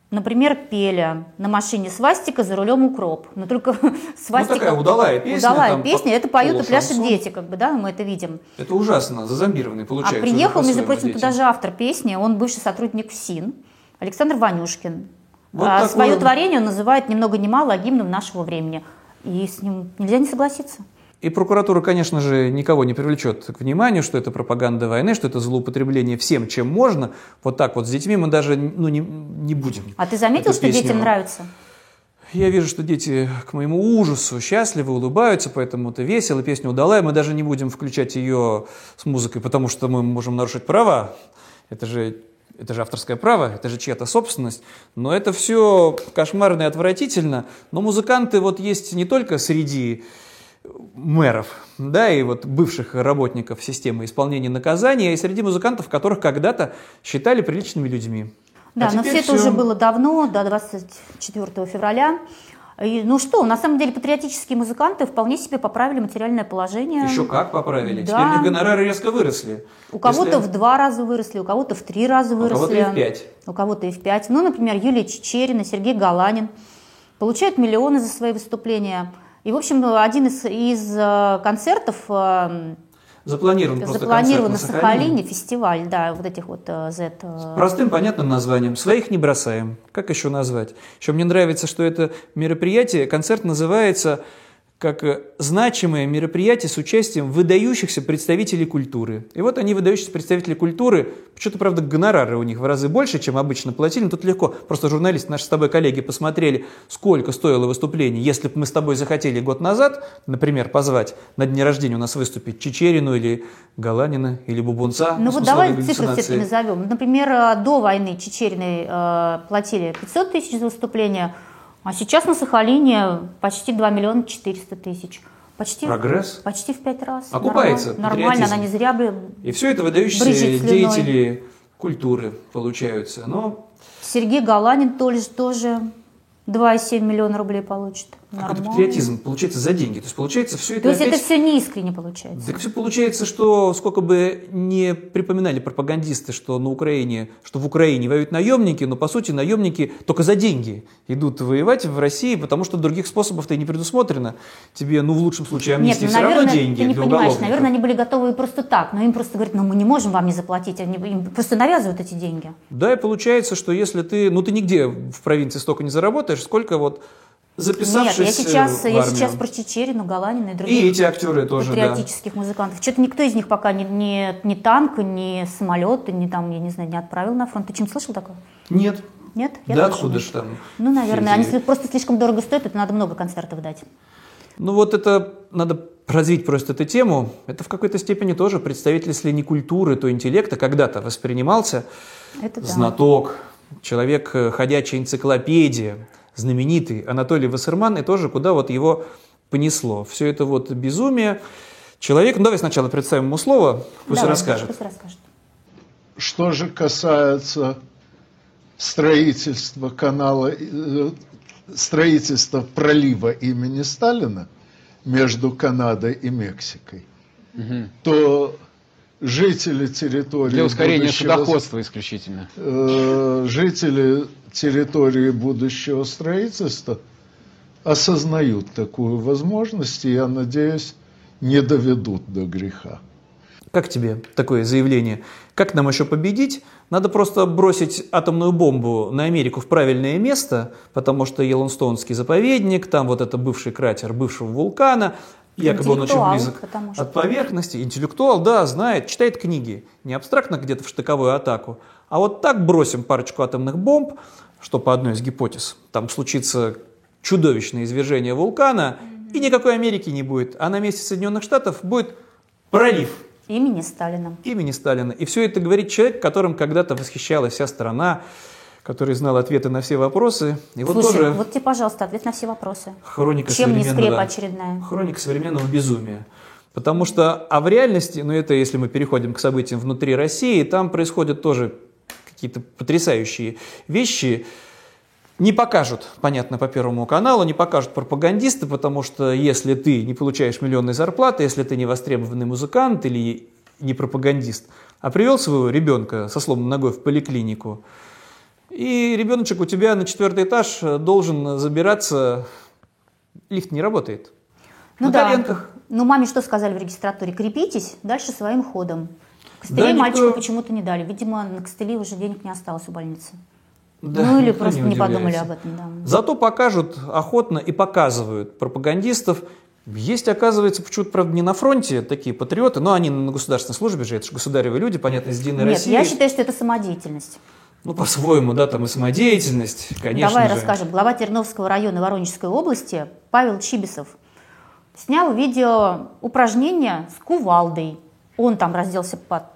например, пели на машине свастика, за рулем укроп. Но только (laughs) свастика... Ну, такая удалая песня, Удалая там, песня, это поют и пляшут дети, как бы, да, мы это видим. Это ужасно, зазомбированный получается. А приехал, между прочим, дети. туда же автор песни, он бывший сотрудник ФСИН, Александр Ванюшкин. Вот а такое- свое творение он называет ни много ни мало а гимном нашего времени. И с ним нельзя не согласиться. И прокуратура, конечно же, никого не привлечет к вниманию, что это пропаганда войны, что это злоупотребление всем, чем можно. Вот так вот с детьми мы даже ну, не, не будем. А ты заметил, что песню. детям нравится? Я вижу, что дети к моему ужасу счастливы, улыбаются, поэтому это весело, песня удалая. Мы даже не будем включать ее с музыкой, потому что мы можем нарушить права. Это же, это же авторское право, это же чья-то собственность. Но это все кошмарно и отвратительно. Но музыканты вот есть не только среди мэров, да, и вот бывших работников системы исполнения наказания, и среди музыкантов, которых когда-то считали приличными людьми. Да, а но все это уже было давно, до 24 февраля. И, ну что, на самом деле патриотические музыканты вполне себе поправили материальное положение. Еще как поправили. Да. Теперь у гонорары резко выросли. У кого-то Если- в два раза выросли, у кого-то в три раза у выросли. кого-то и в пять. У кого-то и в пять. Ну, например, Юлия Чечерина, Сергей Галанин получают миллионы за свои выступления. И, в общем, один из, из э, концертов э, Запланирован просто запланирован на концерт Сахалине, фестиваль, да, вот этих вот э, Z. э, Простым, понятным названием. Своих не бросаем. Как еще назвать? Еще мне нравится, что это мероприятие, концерт называется как э, значимое мероприятие с участием выдающихся представителей культуры. И вот они, выдающиеся представители культуры, что-то, правда, гонорары у них в разы больше, чем обычно платили, но тут легко. Просто журналисты, наши с тобой коллеги, посмотрели, сколько стоило выступление. Если бы мы с тобой захотели год назад, например, позвать на дне рождения у нас выступить Чечерину или Галанина или Бубунца. Ну вот давай цифры все-таки назовем. Например, э, до войны Чечериной э, платили 500 тысяч за выступление, а сейчас на Сахалине почти 2 миллиона 400 тысяч. Почти, Прогресс. Почти в пять раз. Окупается Нормально, нормально, патриотизм. она не зря бы... И все это выдающиеся деятели культуры получаются. Но Сергей Галанин тоже, тоже 2,7 миллиона рублей получит. Какой-то Нормально. патриотизм получается за деньги. То есть получается все это То есть опять... это все неискренне получается. Так все получается, что сколько бы не припоминали пропагандисты, что на Украине, что в Украине воюют наемники, но по сути наемники только за деньги идут воевать в России, потому что других способов-то и не предусмотрено. Тебе, ну в лучшем случае Нет, амнистии ну, все равно наверное, деньги ты не понимаешь, уголовников. наверное, они были готовы и просто так, но им просто говорят, ну мы не можем вам не заплатить, они им просто навязывают эти деньги. Да, и получается, что если ты, ну ты нигде в провинции столько не заработаешь, сколько вот Нет, записавшись я сейчас, э, в я армию. сейчас про Чечерину, Галанина и других И эти актеры тоже, да. патриотических музыкантов. Что-то никто из них пока ни, ни, ни танк, ни самолет, ни там, я не знаю, не отправил на фронт. Ты чем слышал такое? Нет. Нет? Я да откуда нет. ж там? Ну, наверное, они просто слишком дорого стоят, это надо много концертов дать. Ну вот это надо развить просто эту тему. Это в какой-то степени тоже представитель, если не культуры, то интеллекта когда-то воспринимался Это да. знаток, человек, э, ходячая энциклопедия, знаменитый Анатолий Вассерман, и тоже куда вот его понесло. Все это вот безумие. Человек, ну давай сначала представим ему слово, пусть Давай, расскажет. Пусть расскажет. Что же касается строительства канала, э, строительства пролива имени Сталина между Канадой и Мексикой, то жители территории Для ускорения будущего- судоходства исключительно. э, жители территории будущего строительства осознают такую возможность, и, я надеюсь, не доведут до греха. Как тебе такое заявление? Как нам еще победить? Надо просто бросить атомную бомбу на Америку в правильное место, потому что Йеллоустоунский заповедник, там вот это бывший кратер бывшего вулкана, якобы он очень близок от поверхности. Интеллектуал, да, знает, читает книги. Не абстрактно где-то в штыковую атаку, а вот так бросим парочку атомных бомб, что по одной из гипотез, там случится чудовищное извержение вулкана, и никакой Америки не будет, а на месте Соединенных Штатов будет пролив Имени Сталина. имени Сталина. И все это говорит человек, которым когда-то восхищалась вся страна, который знал ответы на все вопросы. И вот Слушай, тоже вот тебе, пожалуйста, ответ на все вопросы. хроника Чем не современного, скрепа очередная? хроника современного безумия. Потому что, а в реальности, ну это если мы переходим к событиям внутри России, там происходят тоже какие-то потрясающие вещи. Не покажут, понятно, по Первому каналу, не покажут пропагандисты, потому что если ты не получаешь миллионной зарплаты, если ты не востребованный музыкант или не пропагандист, а привел своего ребенка со сломанной ногой в поликлинику, и ребеночек у тебя на четвертый этаж должен забираться, лифт не работает. Ну на да. коленках. Ну маме что сказали в регистратуре? Крепитесь дальше своим ходом. Костылей Да, никто- мальчику почему-то не дали. Видимо, на костыли уже денег не осталось у больницы. Да, ну или никто просто не, подумали удивляется. об этом. Да. Зато покажут охотно и показывают пропагандистов. Есть, оказывается, почему-то, правда, не на фронте такие патриоты, но они на государственной службе же, это же государевые люди, понятно, из Единой Нет, России. я считаю, что это самодеятельность. Ну, по-своему, да, там и самодеятельность, конечно Давай же. расскажем. Глава Терновского района Воронежской области Павел Чибисов снял видео упражнения с кувалдой. Он там разделся по,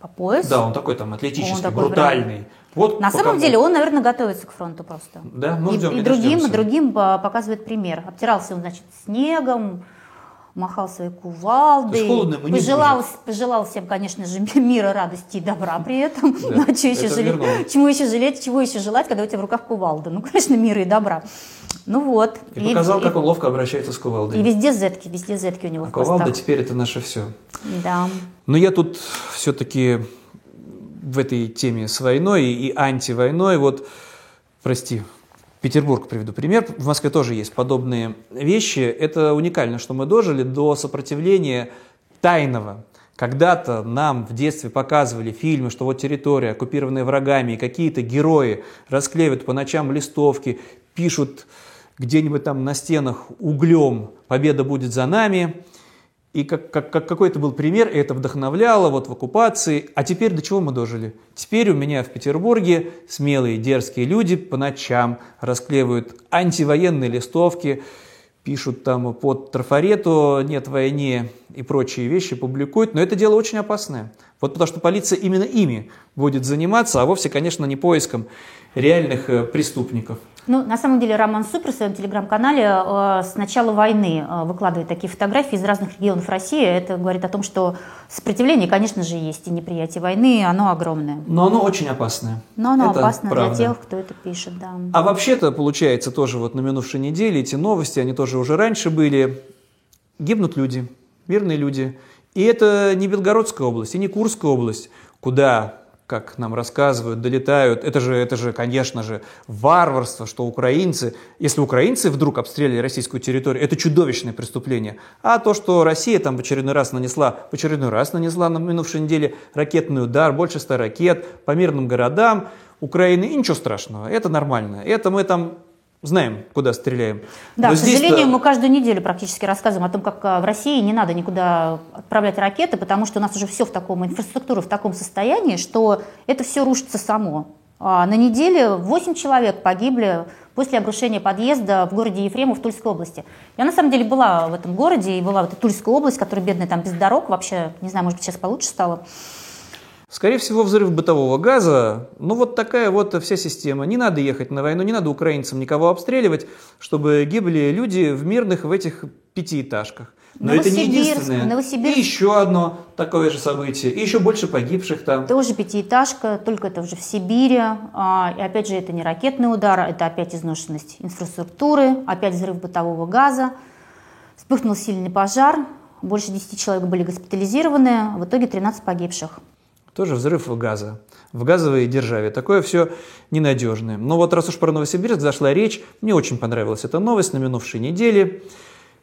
по пояс. Да, он такой там атлетический, Он такой брутальный. Вот На самом кому. деле он, наверное, готовится к фронту просто. Да, ну и, ждем, и не другим, дождемся. другим а, показывает пример. Обтирался он, значит, снегом, махал своей кувалдой, холодно пожелал, пожелал всем, конечно же, мира, радости и добра при этом. Да, ну, а что еще это жалеть? Чему еще жалеть, чего еще желать, когда у тебя в руках кувалда? Ну, конечно, мира и добра. Ну вот. И показал, и- как он ловко обращается с кувалдой. И везде зетки, везде зетки у него А в кувалда постах. теперь это наше все. Да. Но я тут все-таки в этой теме с войной и антивойной, вот, прости, Петербург приведу пример. В Москве тоже есть подобные вещи. Это уникально, что мы дожили до сопротивления тайного. Когда-то нам в детстве показывали фильмы, что вот территория, оккупированная врагами, и какие-то герои расклеивают по ночам листовки, пишут где-нибудь там на стенах углем «Победа будет за нами». И как, как, как какой-то был пример, и это вдохновляло вот в оккупации. А теперь до чего мы дожили? Теперь у меня в Петербурге смелые, дерзкие люди по ночам расклеивают антивоенные листовки, пишут там под трафарету «нет войне» и прочие вещи, публикуют. Но это дело очень опасное. Вот потому что полиция именно ими будет заниматься, а вовсе, конечно, не поиском реальных э, преступников. Ну, на самом деле, Роман Супер в своем телеграм-канале э, с начала войны э, выкладывает такие фотографии из разных регионов России. Это говорит о том, что сопротивление, конечно же, есть, и неприятие войны, оно огромное. Но оно очень опасное. Но оно Это опасно правда. для тех, кто это пишет, да. А вообще-то, получается, тоже вот на минувшей неделе эти новости, они тоже уже раньше были. Гибнут люди, мирные люди. И это не Белгородская область, и не Курская область, куда, как нам рассказывают, долетают. Это же, это же, конечно же, варварство, что украинцы, если украинцы вдруг обстреляли российскую территорию, это чудовищное преступление. А то, что Россия там в очередной раз нанесла, в очередной раз нанесла на минувшей неделе ракетный удар, больше 100 ракет по мирным городам Украины, и ничего страшного, это нормально. Это мы там знаем, куда стреляем. Да, Но к сожалению, мы каждую неделю практически рассказываем о том, как а, в России не надо никуда отправлять ракеты, потому что у нас уже все в таком, инфраструктура в таком состоянии, что это все рушится само. А на неделе 8 человек погибли после обрушения подъезда в городе Ефремов Тульской области. Я на самом деле была в этом городе, и была в этой Тульской область, которая бедная там без дорог, вообще, не знаю, может быть, сейчас получше стало. Скорее всего, взрыв бытового газа. Ну, вот такая вот вся система. Не надо ехать на войну, не надо украинцам никого обстреливать, чтобы гибли люди в мирных в этих пятиэтажках. Но это не единственное. Новосибирск. И еще одно такое же событие. И еще больше погибших там. Тоже пятиэтажка, только это уже в Сибири. А, И опять же, это не ракетный удар, это опять изношенность инфраструктуры, опять взрыв бытового газа. Вспыхнул сильный пожар, больше 10 человек были госпитализированы, в итоге 13 погибших. Тоже взрыв газа в газовой державе. Такое все ненадежное. Но вот раз уж про Новосибирск зашла речь, мне очень понравилась эта новость на минувшей неделе.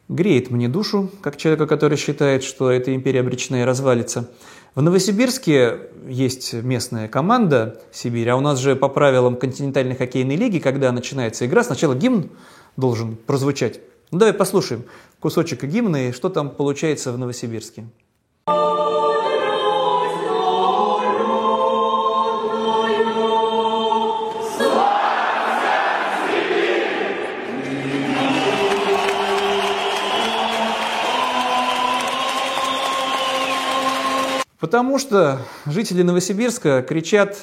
Греет мне душу, как человека, который считает, что эта империя обречена и развалится. В Новосибирске есть местная команда Сибирь, а у нас же по правилам континентальной хоккейной лиги, когда начинается игра, сначала гимн должен прозвучать. Ну, давай послушаем кусочек гимна и что там получается в Новосибирске. Потому что жители Новосибирска кричат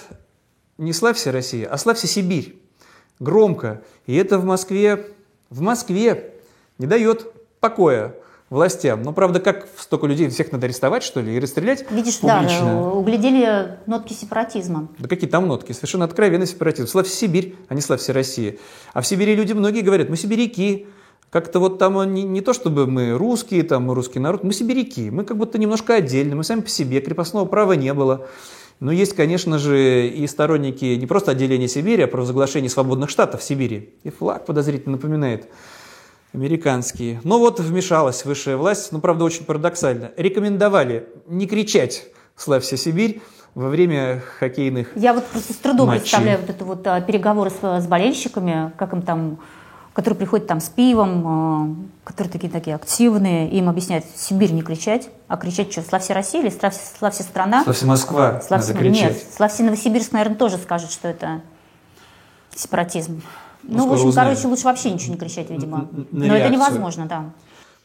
не «Славься, Россия», а «Славься, Сибирь». Громко. И это в Москве, в Москве не дает покоя властям. Но, правда, как столько людей, всех надо арестовать, что ли, и расстрелять Видишь, публично? да, углядели нотки сепаратизма. Да какие там нотки? Совершенно откровенный сепаратизм. Славься Сибирь, а не славься Россия. А в Сибири люди многие говорят, мы сибиряки. Как-то вот там не, не то, чтобы мы русские, там мы русский народ, мы сибиряки. Мы как будто немножко отдельно, мы сами по себе, крепостного права не было. Но есть, конечно же, и сторонники не просто отделения Сибири, а провозглашения свободных штатов Сибири. И флаг подозрительно напоминает американские. Но вот вмешалась высшая власть, ну, правда, очень парадоксально. Рекомендовали не кричать «Славься, Сибирь!» во время хоккейных Я вот просто с трудом Матчи. представляю вот это вот а, переговоры с, с болельщиками, как им там, которые приходят там с пивом, а, которые такие такие активные, им объясняют Сибирь не кричать, а кричать что, славься Россия или славься, славься страна? «Славься Москва!» Славься, надо кричать. нет, славься Новосибирск, наверное, тоже скажет, что это сепаратизм. Ну, в скоро общем, узнаем. короче, лучше вообще ничего не кричать, видимо. На Но это реакцию. невозможно, да.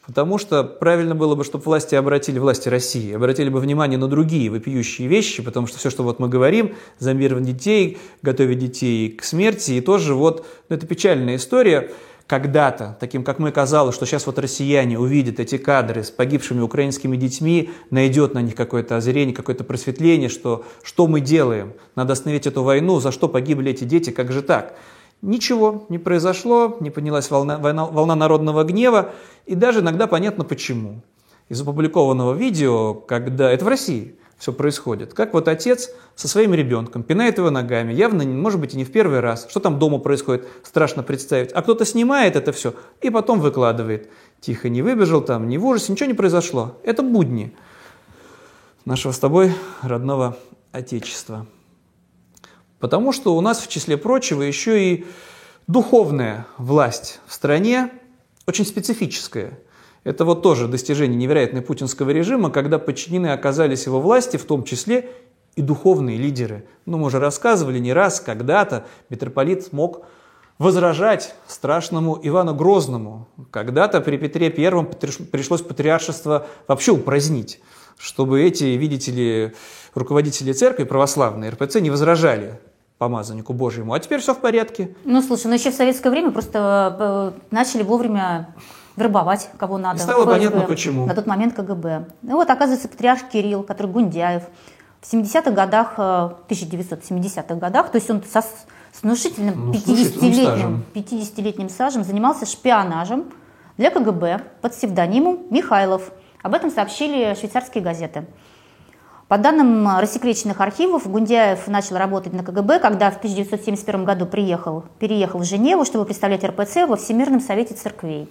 Потому что правильно было бы, чтобы власти обратили, власти России, обратили бы внимание на другие вопиющие вещи, потому что все, что вот мы говорим, зомбировать детей, готовить детей к смерти, и тоже вот, ну, это печальная история. когда-то, таким как мы казалось, что сейчас вот россияне увидят эти кадры с погибшими украинскими детьми, найдет на них какое-то озрение, какое-то просветление, что что мы делаем, надо остановить эту войну, за что погибли эти дети, как же так? Ничего не произошло, не поднялась волна, волна, волна народного гнева, и даже иногда понятно почему. Из опубликованного видео, когда это в России, все происходит. Как вот отец со своим ребенком пинает его ногами, явно, может быть, и не в первый раз. Что там дома происходит, страшно представить. А кто-то снимает это все и потом выкладывает. Тихо не выбежал там, не в ужасе, ничего не произошло. Это будни нашего с тобой родного Отечества. Потому что у нас, в числе прочего, еще и духовная власть в стране очень специфическая – это вот тоже достижение невероятной путинского режима, когда подчинены оказались его власти, в том числе и духовные лидеры. Ну, мы уже рассказывали не раз, когда-то митрополит смог возражать страшному Ивану Грозному. Когда-то при Петре Первом пришлось патриаршество вообще упразднить, чтобы эти, видите ли, руководители церкви православные, РПЦ, не возражали помазаннику Божьему. А теперь все в порядке. Ну, слушай, ну еще в советское время просто э, начали вовремя вербовать кого надо. И стало ФСБ, понятно, почему. На тот момент КГБ. И вот, оказывается, патриарх Кирилл, который Гундяев, в 70-х годах, 1970-х э, годах, то есть он со, с внушительным ну, 50-летним 50 стажем занимался шпионажем для КГБ под псевдонимом Михайлов. Об этом сообщили швейцарские газеты. По данным рассекреченных архивов, Гундяев начал работать на КГБ, когда в 1971 году приехал, переехал в Женеву, чтобы представлять РПЦ во Всемирном совете церквей.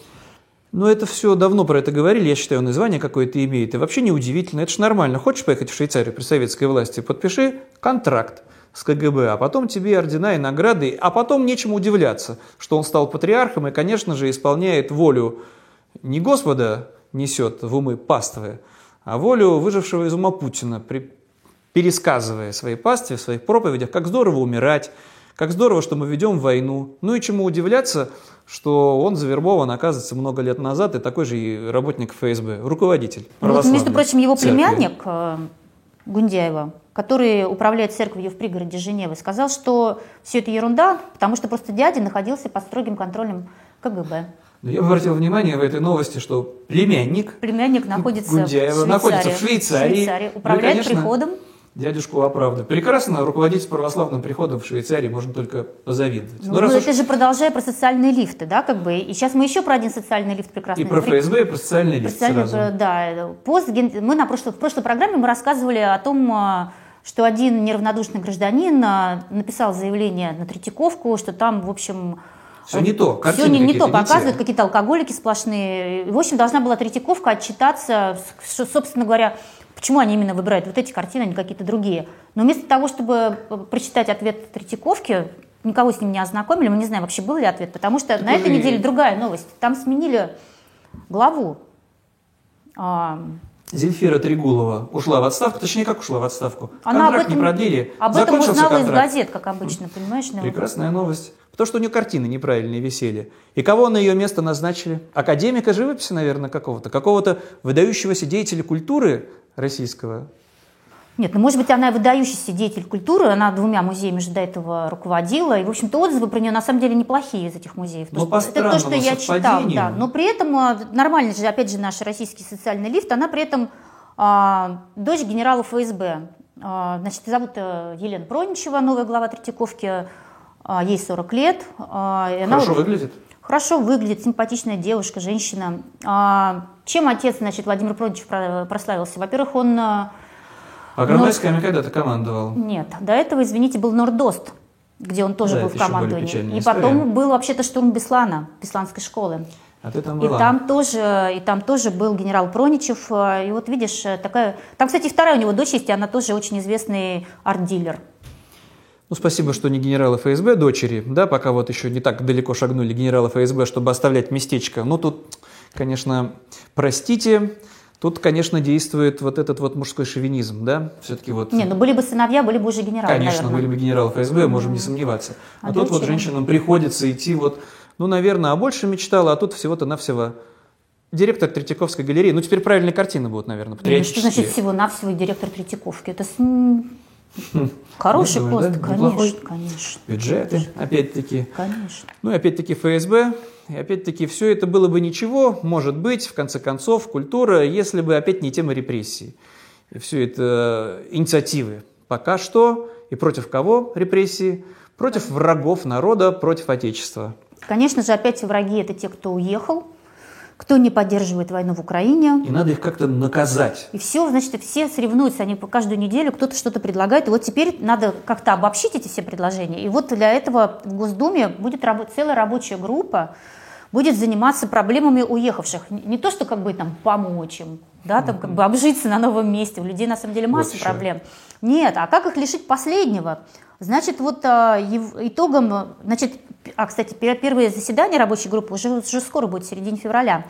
Но это все давно про это говорили, я считаю, название какое-то имеет. И вообще неудивительно, это же нормально. Хочешь поехать в Швейцарию при советской власти, подпиши контракт с КГБ, а потом тебе ордена и награды, а потом нечему удивляться, что он стал патриархом и, конечно же, исполняет волю не Господа несет в умы паствы, а волю выжившего из ума Путина, при, пересказывая своей пастве в своих проповедях, как здорово умирать, как здорово, что мы ведем войну. Ну и чему удивляться – что он завербован, оказывается, много лет назад, и такой же и работник ФСБ, руководитель ну, вот, Между прочим, его церкви. племянник э, Гундяева, который управляет церковью в пригороде Женевы, сказал, что все это ерунда, потому что просто дядя находился под строгим контролем КГБ. Но я обратил внимание в этой новости, что племянник, племянник находится, Гундяева, в Швейцарии, находится в Швейцарии, Швейцарии управляет ну, конечно, приходом дядюшку оправдывать. Прекрасно руководить православным приходом в Швейцарии можно только позавидовать. Ну, ну, это уж... же продолжая про социальные лифты, да, как бы. И сейчас мы еще про один социальный лифт прекрасный. И про ФСБ, и про социальный лифт социальный, сразу. Да, пост, мы на прошлой, в прошлой программе мы рассказывали о том, а, что один неравнодушный гражданин написал заявление на Третьяковку, что там, в общем, все не то, все не, не то, показывают какие-то алкоголики сплошные. В общем, должна была Третьяковка отчитаться, собственно говоря, Почему они именно выбирают вот эти картины, а не какие-то другие? Но вместо того, чтобы э, прочитать ответ Третьяковки, никого с ним не ознакомили, мы не знаем, вообще был ли ответ, потому что так на этой неделе другая новость. Там сменили главу. Зельфира Тригулова ушла в отставку, точнее, как ушла в отставку? Она Контракт об этом, не продлили. Об этом узнала контракт. из газет, как обычно, понимаешь? Прекрасная новость. Потому что у нее картины неправильные висели. И кого на ее место назначили? Академика живописи, наверное, какого-то. Какого-то выдающегося деятеля культуры российского. Нет, ну, может быть, она выдающийся деятель культуры, она двумя музеями же до этого руководила, и, в общем-то, отзывы про нее на самом деле неплохие из этих музеев. Но по это то, что я читал, да. Но при этом, э, нормальный же, опять же, наш российский социальный лифт, она при этом а, дочь генерала ФСБ. А, значит, зовут э, Елена Броничева, новая глава Третьяковки, а, ей 40 лет. А, и она Хорошо выглядит? Хорошо выглядит, симпатичная девушка, женщина. А, чем отец, значит, Владимир Продичев прославился? Во-первых, он... А Громадскими Нор... когда-то командовал? Нет, до этого, извините, был Нордост, где он тоже да, был в командовании. И потом был вообще-то штурм Беслана, Бесланской школы. А ты там была. И там тоже, и там тоже был генерал Проничев. И вот видишь, такая... Там, кстати, вторая у него дочь есть, и она тоже очень известный арт-дилер. Ну, спасибо, что не генералы ФСБ, дочери, да, пока вот еще не так далеко шагнули генералы ФСБ, чтобы оставлять местечко. Ну, тут, конечно, простите, Тут, конечно, действует вот этот вот мужской шовинизм, да, все-таки вот. Не, ну были бы сыновья, были бы уже генералы, Конечно, наверное. были бы генералы ФСБ, можем не сомневаться. А, а тут вот женщинам приходится идти вот, ну, наверное, а больше мечтала, а тут всего-то навсего директор Третьяковской галереи. Ну, теперь правильные картины будут, наверное, патриотические. Ну, что значит всего-навсего директор Третьяковки? Это Хороший пост, да, неплохой. конечно, конечно. Бюджеты, опять-таки. Конечно. Ну и опять-таки ФСБ. И опять-таки все это было бы ничего, может быть, в конце концов, культура, если бы опять не тема репрессий. И все это инициативы. Пока что и против кого репрессии? Против врагов народа, против Отечества. Конечно же, опять враги это те, кто уехал, кто не поддерживает войну в Украине. И надо их как-то наказать. И все, значит, все соревнуются, они по каждую неделю кто-то что-то предлагает. И вот теперь надо как-то обобщить эти все предложения. И вот для этого в Госдуме будет рабо- целая рабочая группа, будет заниматься проблемами уехавших. Не то, что как бы там помочь им, да, там как бы обжиться на новом месте. У людей на самом деле масса Вот проблем. Нет, а как их лишить последнего? Значит, вот а, итогом, значит, а, кстати, пер- первое заседание рабочей группы уже, уже скоро будет, в середине февраля.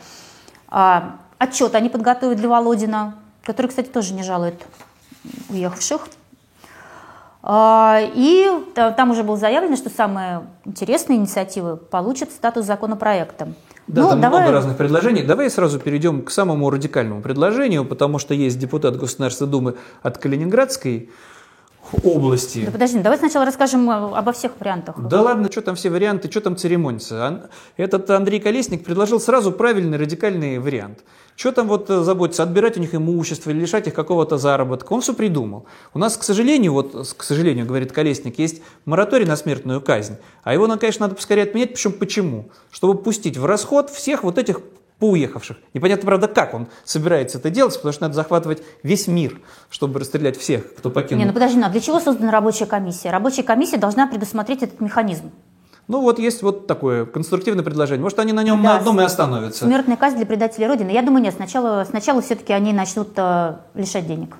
А, отчет они подготовят для Володина, который, кстати, тоже не жалует уехавших. А, И та- там уже было заявлено, что самые интересные инициативы получат статус законопроекта. Да, Ну, там давай- много разных предложений. Давай сразу перейдем к самому радикальному предложению, потому что есть депутат Государственной Думы от Калининградской области. Да подожди, давай сначала расскажем а, обо всех вариантах. Да ладно, что там все варианты, что там церемониться. Этот Андрей Колесник предложил сразу правильный радикальный вариант. Что там вот э, заботиться, отбирать у них имущество или лишать их какого-то заработка. Он все придумал. У нас, к сожалению, вот, к сожалению, говорит Колесник, есть мораторий на смертную казнь. А его, конечно, надо поскорее отменять. Причем почему? Чтобы пустить в расход всех вот этих поуехавших. Непонятно, правда, как он собирается это делать, потому что надо захватывать весь мир, чтобы расстрелять всех, кто покинул. Не, ну подожди, ну а для чего создана рабочая комиссия? Рабочая комиссия должна предусмотреть этот механизм. Ну вот есть вот такое конструктивное предложение. Может, они на нем Да, на одном и остановятся. Смертная казнь для предателей Родины. Я думаю, нет, сначала, сначала все-таки они начнут э, лишать денег.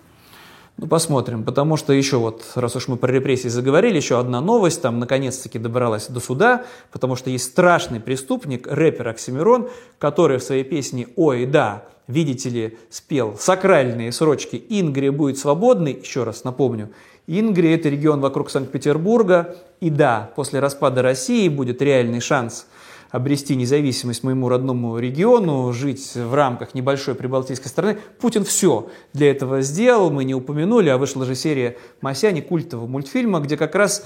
Ну, посмотрим, потому что еще вот, раз уж мы про репрессии заговорили, еще одна новость, там наконец-таки добралась до суда, потому что есть страшный преступник, рэпер Оксимирон, который в своей песне «Ой, да», видите ли, спел сакральные срочки «Ингрия будет свободной», еще раз напомню, Ингрия – это регион вокруг Санкт-Петербурга, и да, после распада России будет реальный шанс обрести независимость моему родному региону, жить в рамках небольшой прибалтийской страны. Путин все для этого сделал, мы не упомянули, а вышла же серия «Масяни» культового мультфильма, где как раз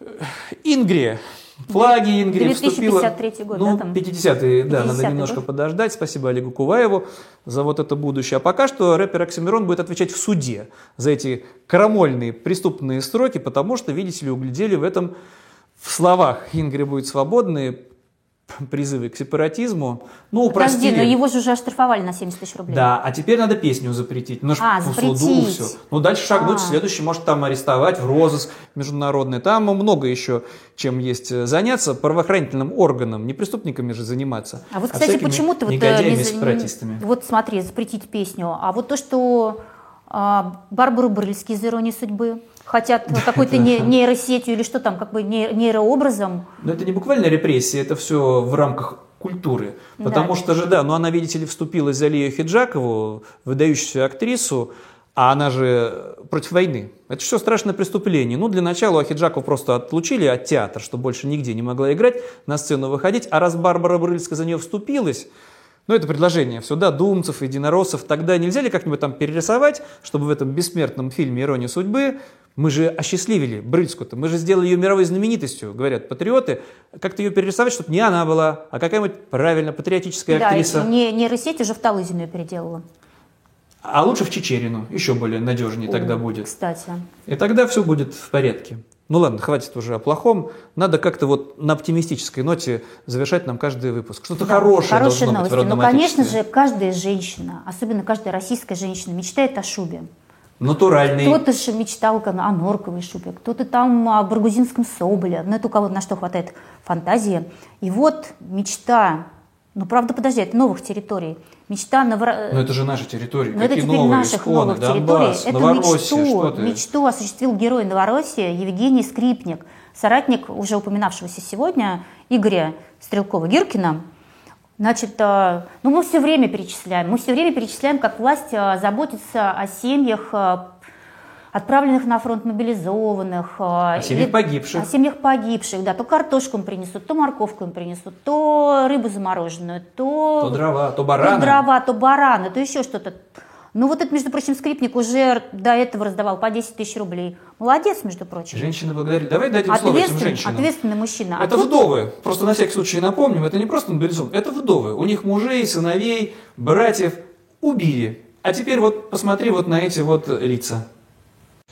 э, Ингрия, флаги Ингрии вступила... 2053 год, ну, да, там? 50-е, да, надо 50-й немножко год. подождать. Спасибо Олегу Куваеву за вот это будущее. А пока что рэпер Оксимирон будет отвечать в суде за эти крамольные преступные строки, потому что, видите ли, углядели в этом в словах «Ингрия будет свободной» призывы к сепаратизму. Ну, Подожди, но его же уже оштрафовали на 70 тысяч рублей. Да, а теперь надо песню запретить. Ну, А, по суду запретить. все. Ну, дальше шагнуть, А. следующий может там арестовать, в розыск международный. Там много еще чем есть э, заняться правоохранительным органам, не преступниками же заниматься. А вот, кстати, всякими почему-то вот, э, негодяями, сепаратистами. вот смотри, запретить песню. А вот то, что а, Барбару Брыльский из «Иронии судьбы» хотят (laughs) какой-то не- нейросетью или что там, как бы ней- нейрообразом. Но это не буквально репрессии, это все в рамках культуры. Потому Да. что же, да, ну она, видите ли, вступилась за Лию Хиджакову, выдающуюся актрису, а она же против войны. Это все страшное преступление. Ну, для начала Ахиджакову просто отлучили от театра, чтобы больше нигде не могла играть, на сцену выходить. А раз Барбара Брыльская за нее вступилась, ну, это предложение все, да, думцев, единороссов, тогда нельзя ли как-нибудь там перерисовать, чтобы в этом бессмертном фильме «Ирония судьбы» мы же осчастливили Брыльскую-то, мы же сделали ее мировой знаменитостью, говорят патриоты, как-то ее перерисовать, чтобы не она была, а какая-нибудь правильно патриотическая Да, актриса. и не, нейросеть уже в Талызину ее переделала. А лучше в Чечерину, еще более надежнее тогда О, будет. Кстати. И тогда все будет в порядке. Ну ладно, хватит уже о плохом. Надо как-то вот на оптимистической ноте завершать нам каждый выпуск. Что-то Да, хорошее хорошие должно новости. быть в Ну, конечно же, каждая женщина, особенно каждая российская женщина, мечтает о шубе. Натуральный. Кто-то же мечтал как, о норковой шубе, кто-то там о баргузинском соболе. Ну, это у кого на что хватает фантазии. И вот мечта, ну, правда, подожди, это новых территорий. Мечта Новро... Но это же наши территории. Но это Какие теперь новые наших исконы? новых Донбасс, территорий. Это мечту, мечту осуществил герой Новороссии Евгений Скрипник, соратник уже упоминавшегося сегодня Игоря Стрелкова-Гиркина. Значит, э, ну мы все время перечисляем, мы все время перечисляем, как власть э, заботится о семьях э, отправленных на фронт мобилизованных. О семьях погибших. О семьях погибших, да. То картошку им принесут, то морковку им принесут, то рыбу замороженную, то... То дрова, то бараны. То дрова, то бараны, то еще что-то. Ну вот это, между прочим, скрипник уже до этого раздавал по 10 тысяч рублей. Молодец, между прочим. Женщины благодарили. Давай дадим слово этим женщинам. ответственный мужчина. А Это тут- вдовы. Просто на всякий случай напомним, это не просто мобилизованы, это вдовы. У них мужей, сыновей, братьев убили. А теперь вот посмотри вот на эти вот лица.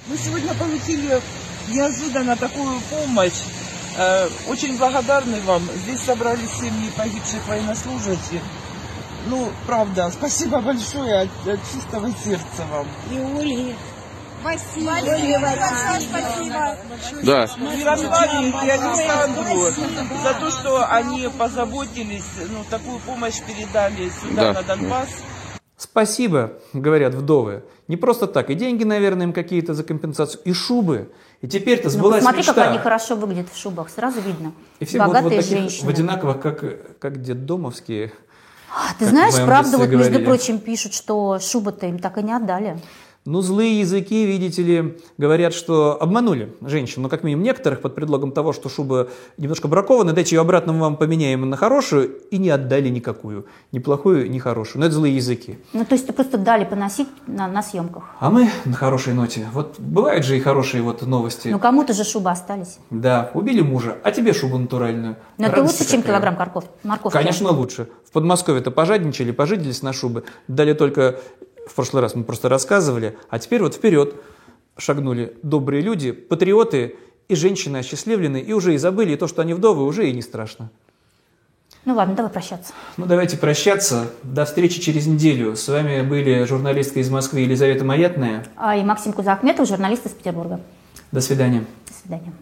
Мы сегодня получили неожиданно такую помощь. Э, Очень благодарны вам. Здесь собрались семьи погибших военнослужащих. Ну, правда, спасибо большое от, от чистого сердца вам. Юлии. Спасибо. спасибо. Да. Ярославе и Александру за то, что они позаботились, ну, такую помощь передали сюда, Да. на Донбасс. Спасибо, говорят вдовы. Не просто так. И деньги, наверное, им какие-то за компенсацию, и шубы. И теперь-то Ну, сбылась посмотри, мечта. как они хорошо выглядят в шубах, сразу видно. И все будут Богатые вот таких женщины. в одинаковых, как, как детдомовские. А, Ты как знаешь, правда, вот, между говорили. прочим, пишут, что шубы-то им так и не отдали. Ну, злые языки, видите ли, говорят, что обманули женщин. Ну, как минимум некоторых под предлогом того, что шуба немножко бракована, дайте ее обратно, мы вам поменяем на хорошую, и не отдали никакую. Ни плохую, ни хорошую. Но это злые языки. Ну, то есть просто дали поносить на, на съемках. А мы на хорошей ноте. Вот бывают же и хорошие вот новости. Ну, кому-то же шубы остались. Да, убили мужа, а тебе шубу натуральную. Но это Радость лучше, чем какая. килограмм карков, морковки. Конечно, лучше. В Подмосковье-то пожадничали, пожиделись на шубы, дали только... В прошлый раз мы просто рассказывали, а теперь вот вперед шагнули добрые люди, патриоты и женщины осчастливлены, и уже и забыли, и то, что они вдовы, уже и не страшно. Ну ладно, давай прощаться. Ну, давайте прощаться. До встречи через неделю. С вами были журналистка из Москвы Елизавета Маятная. А и Максим Кузахметов, журналист из Петербурга. До свидания. До свидания.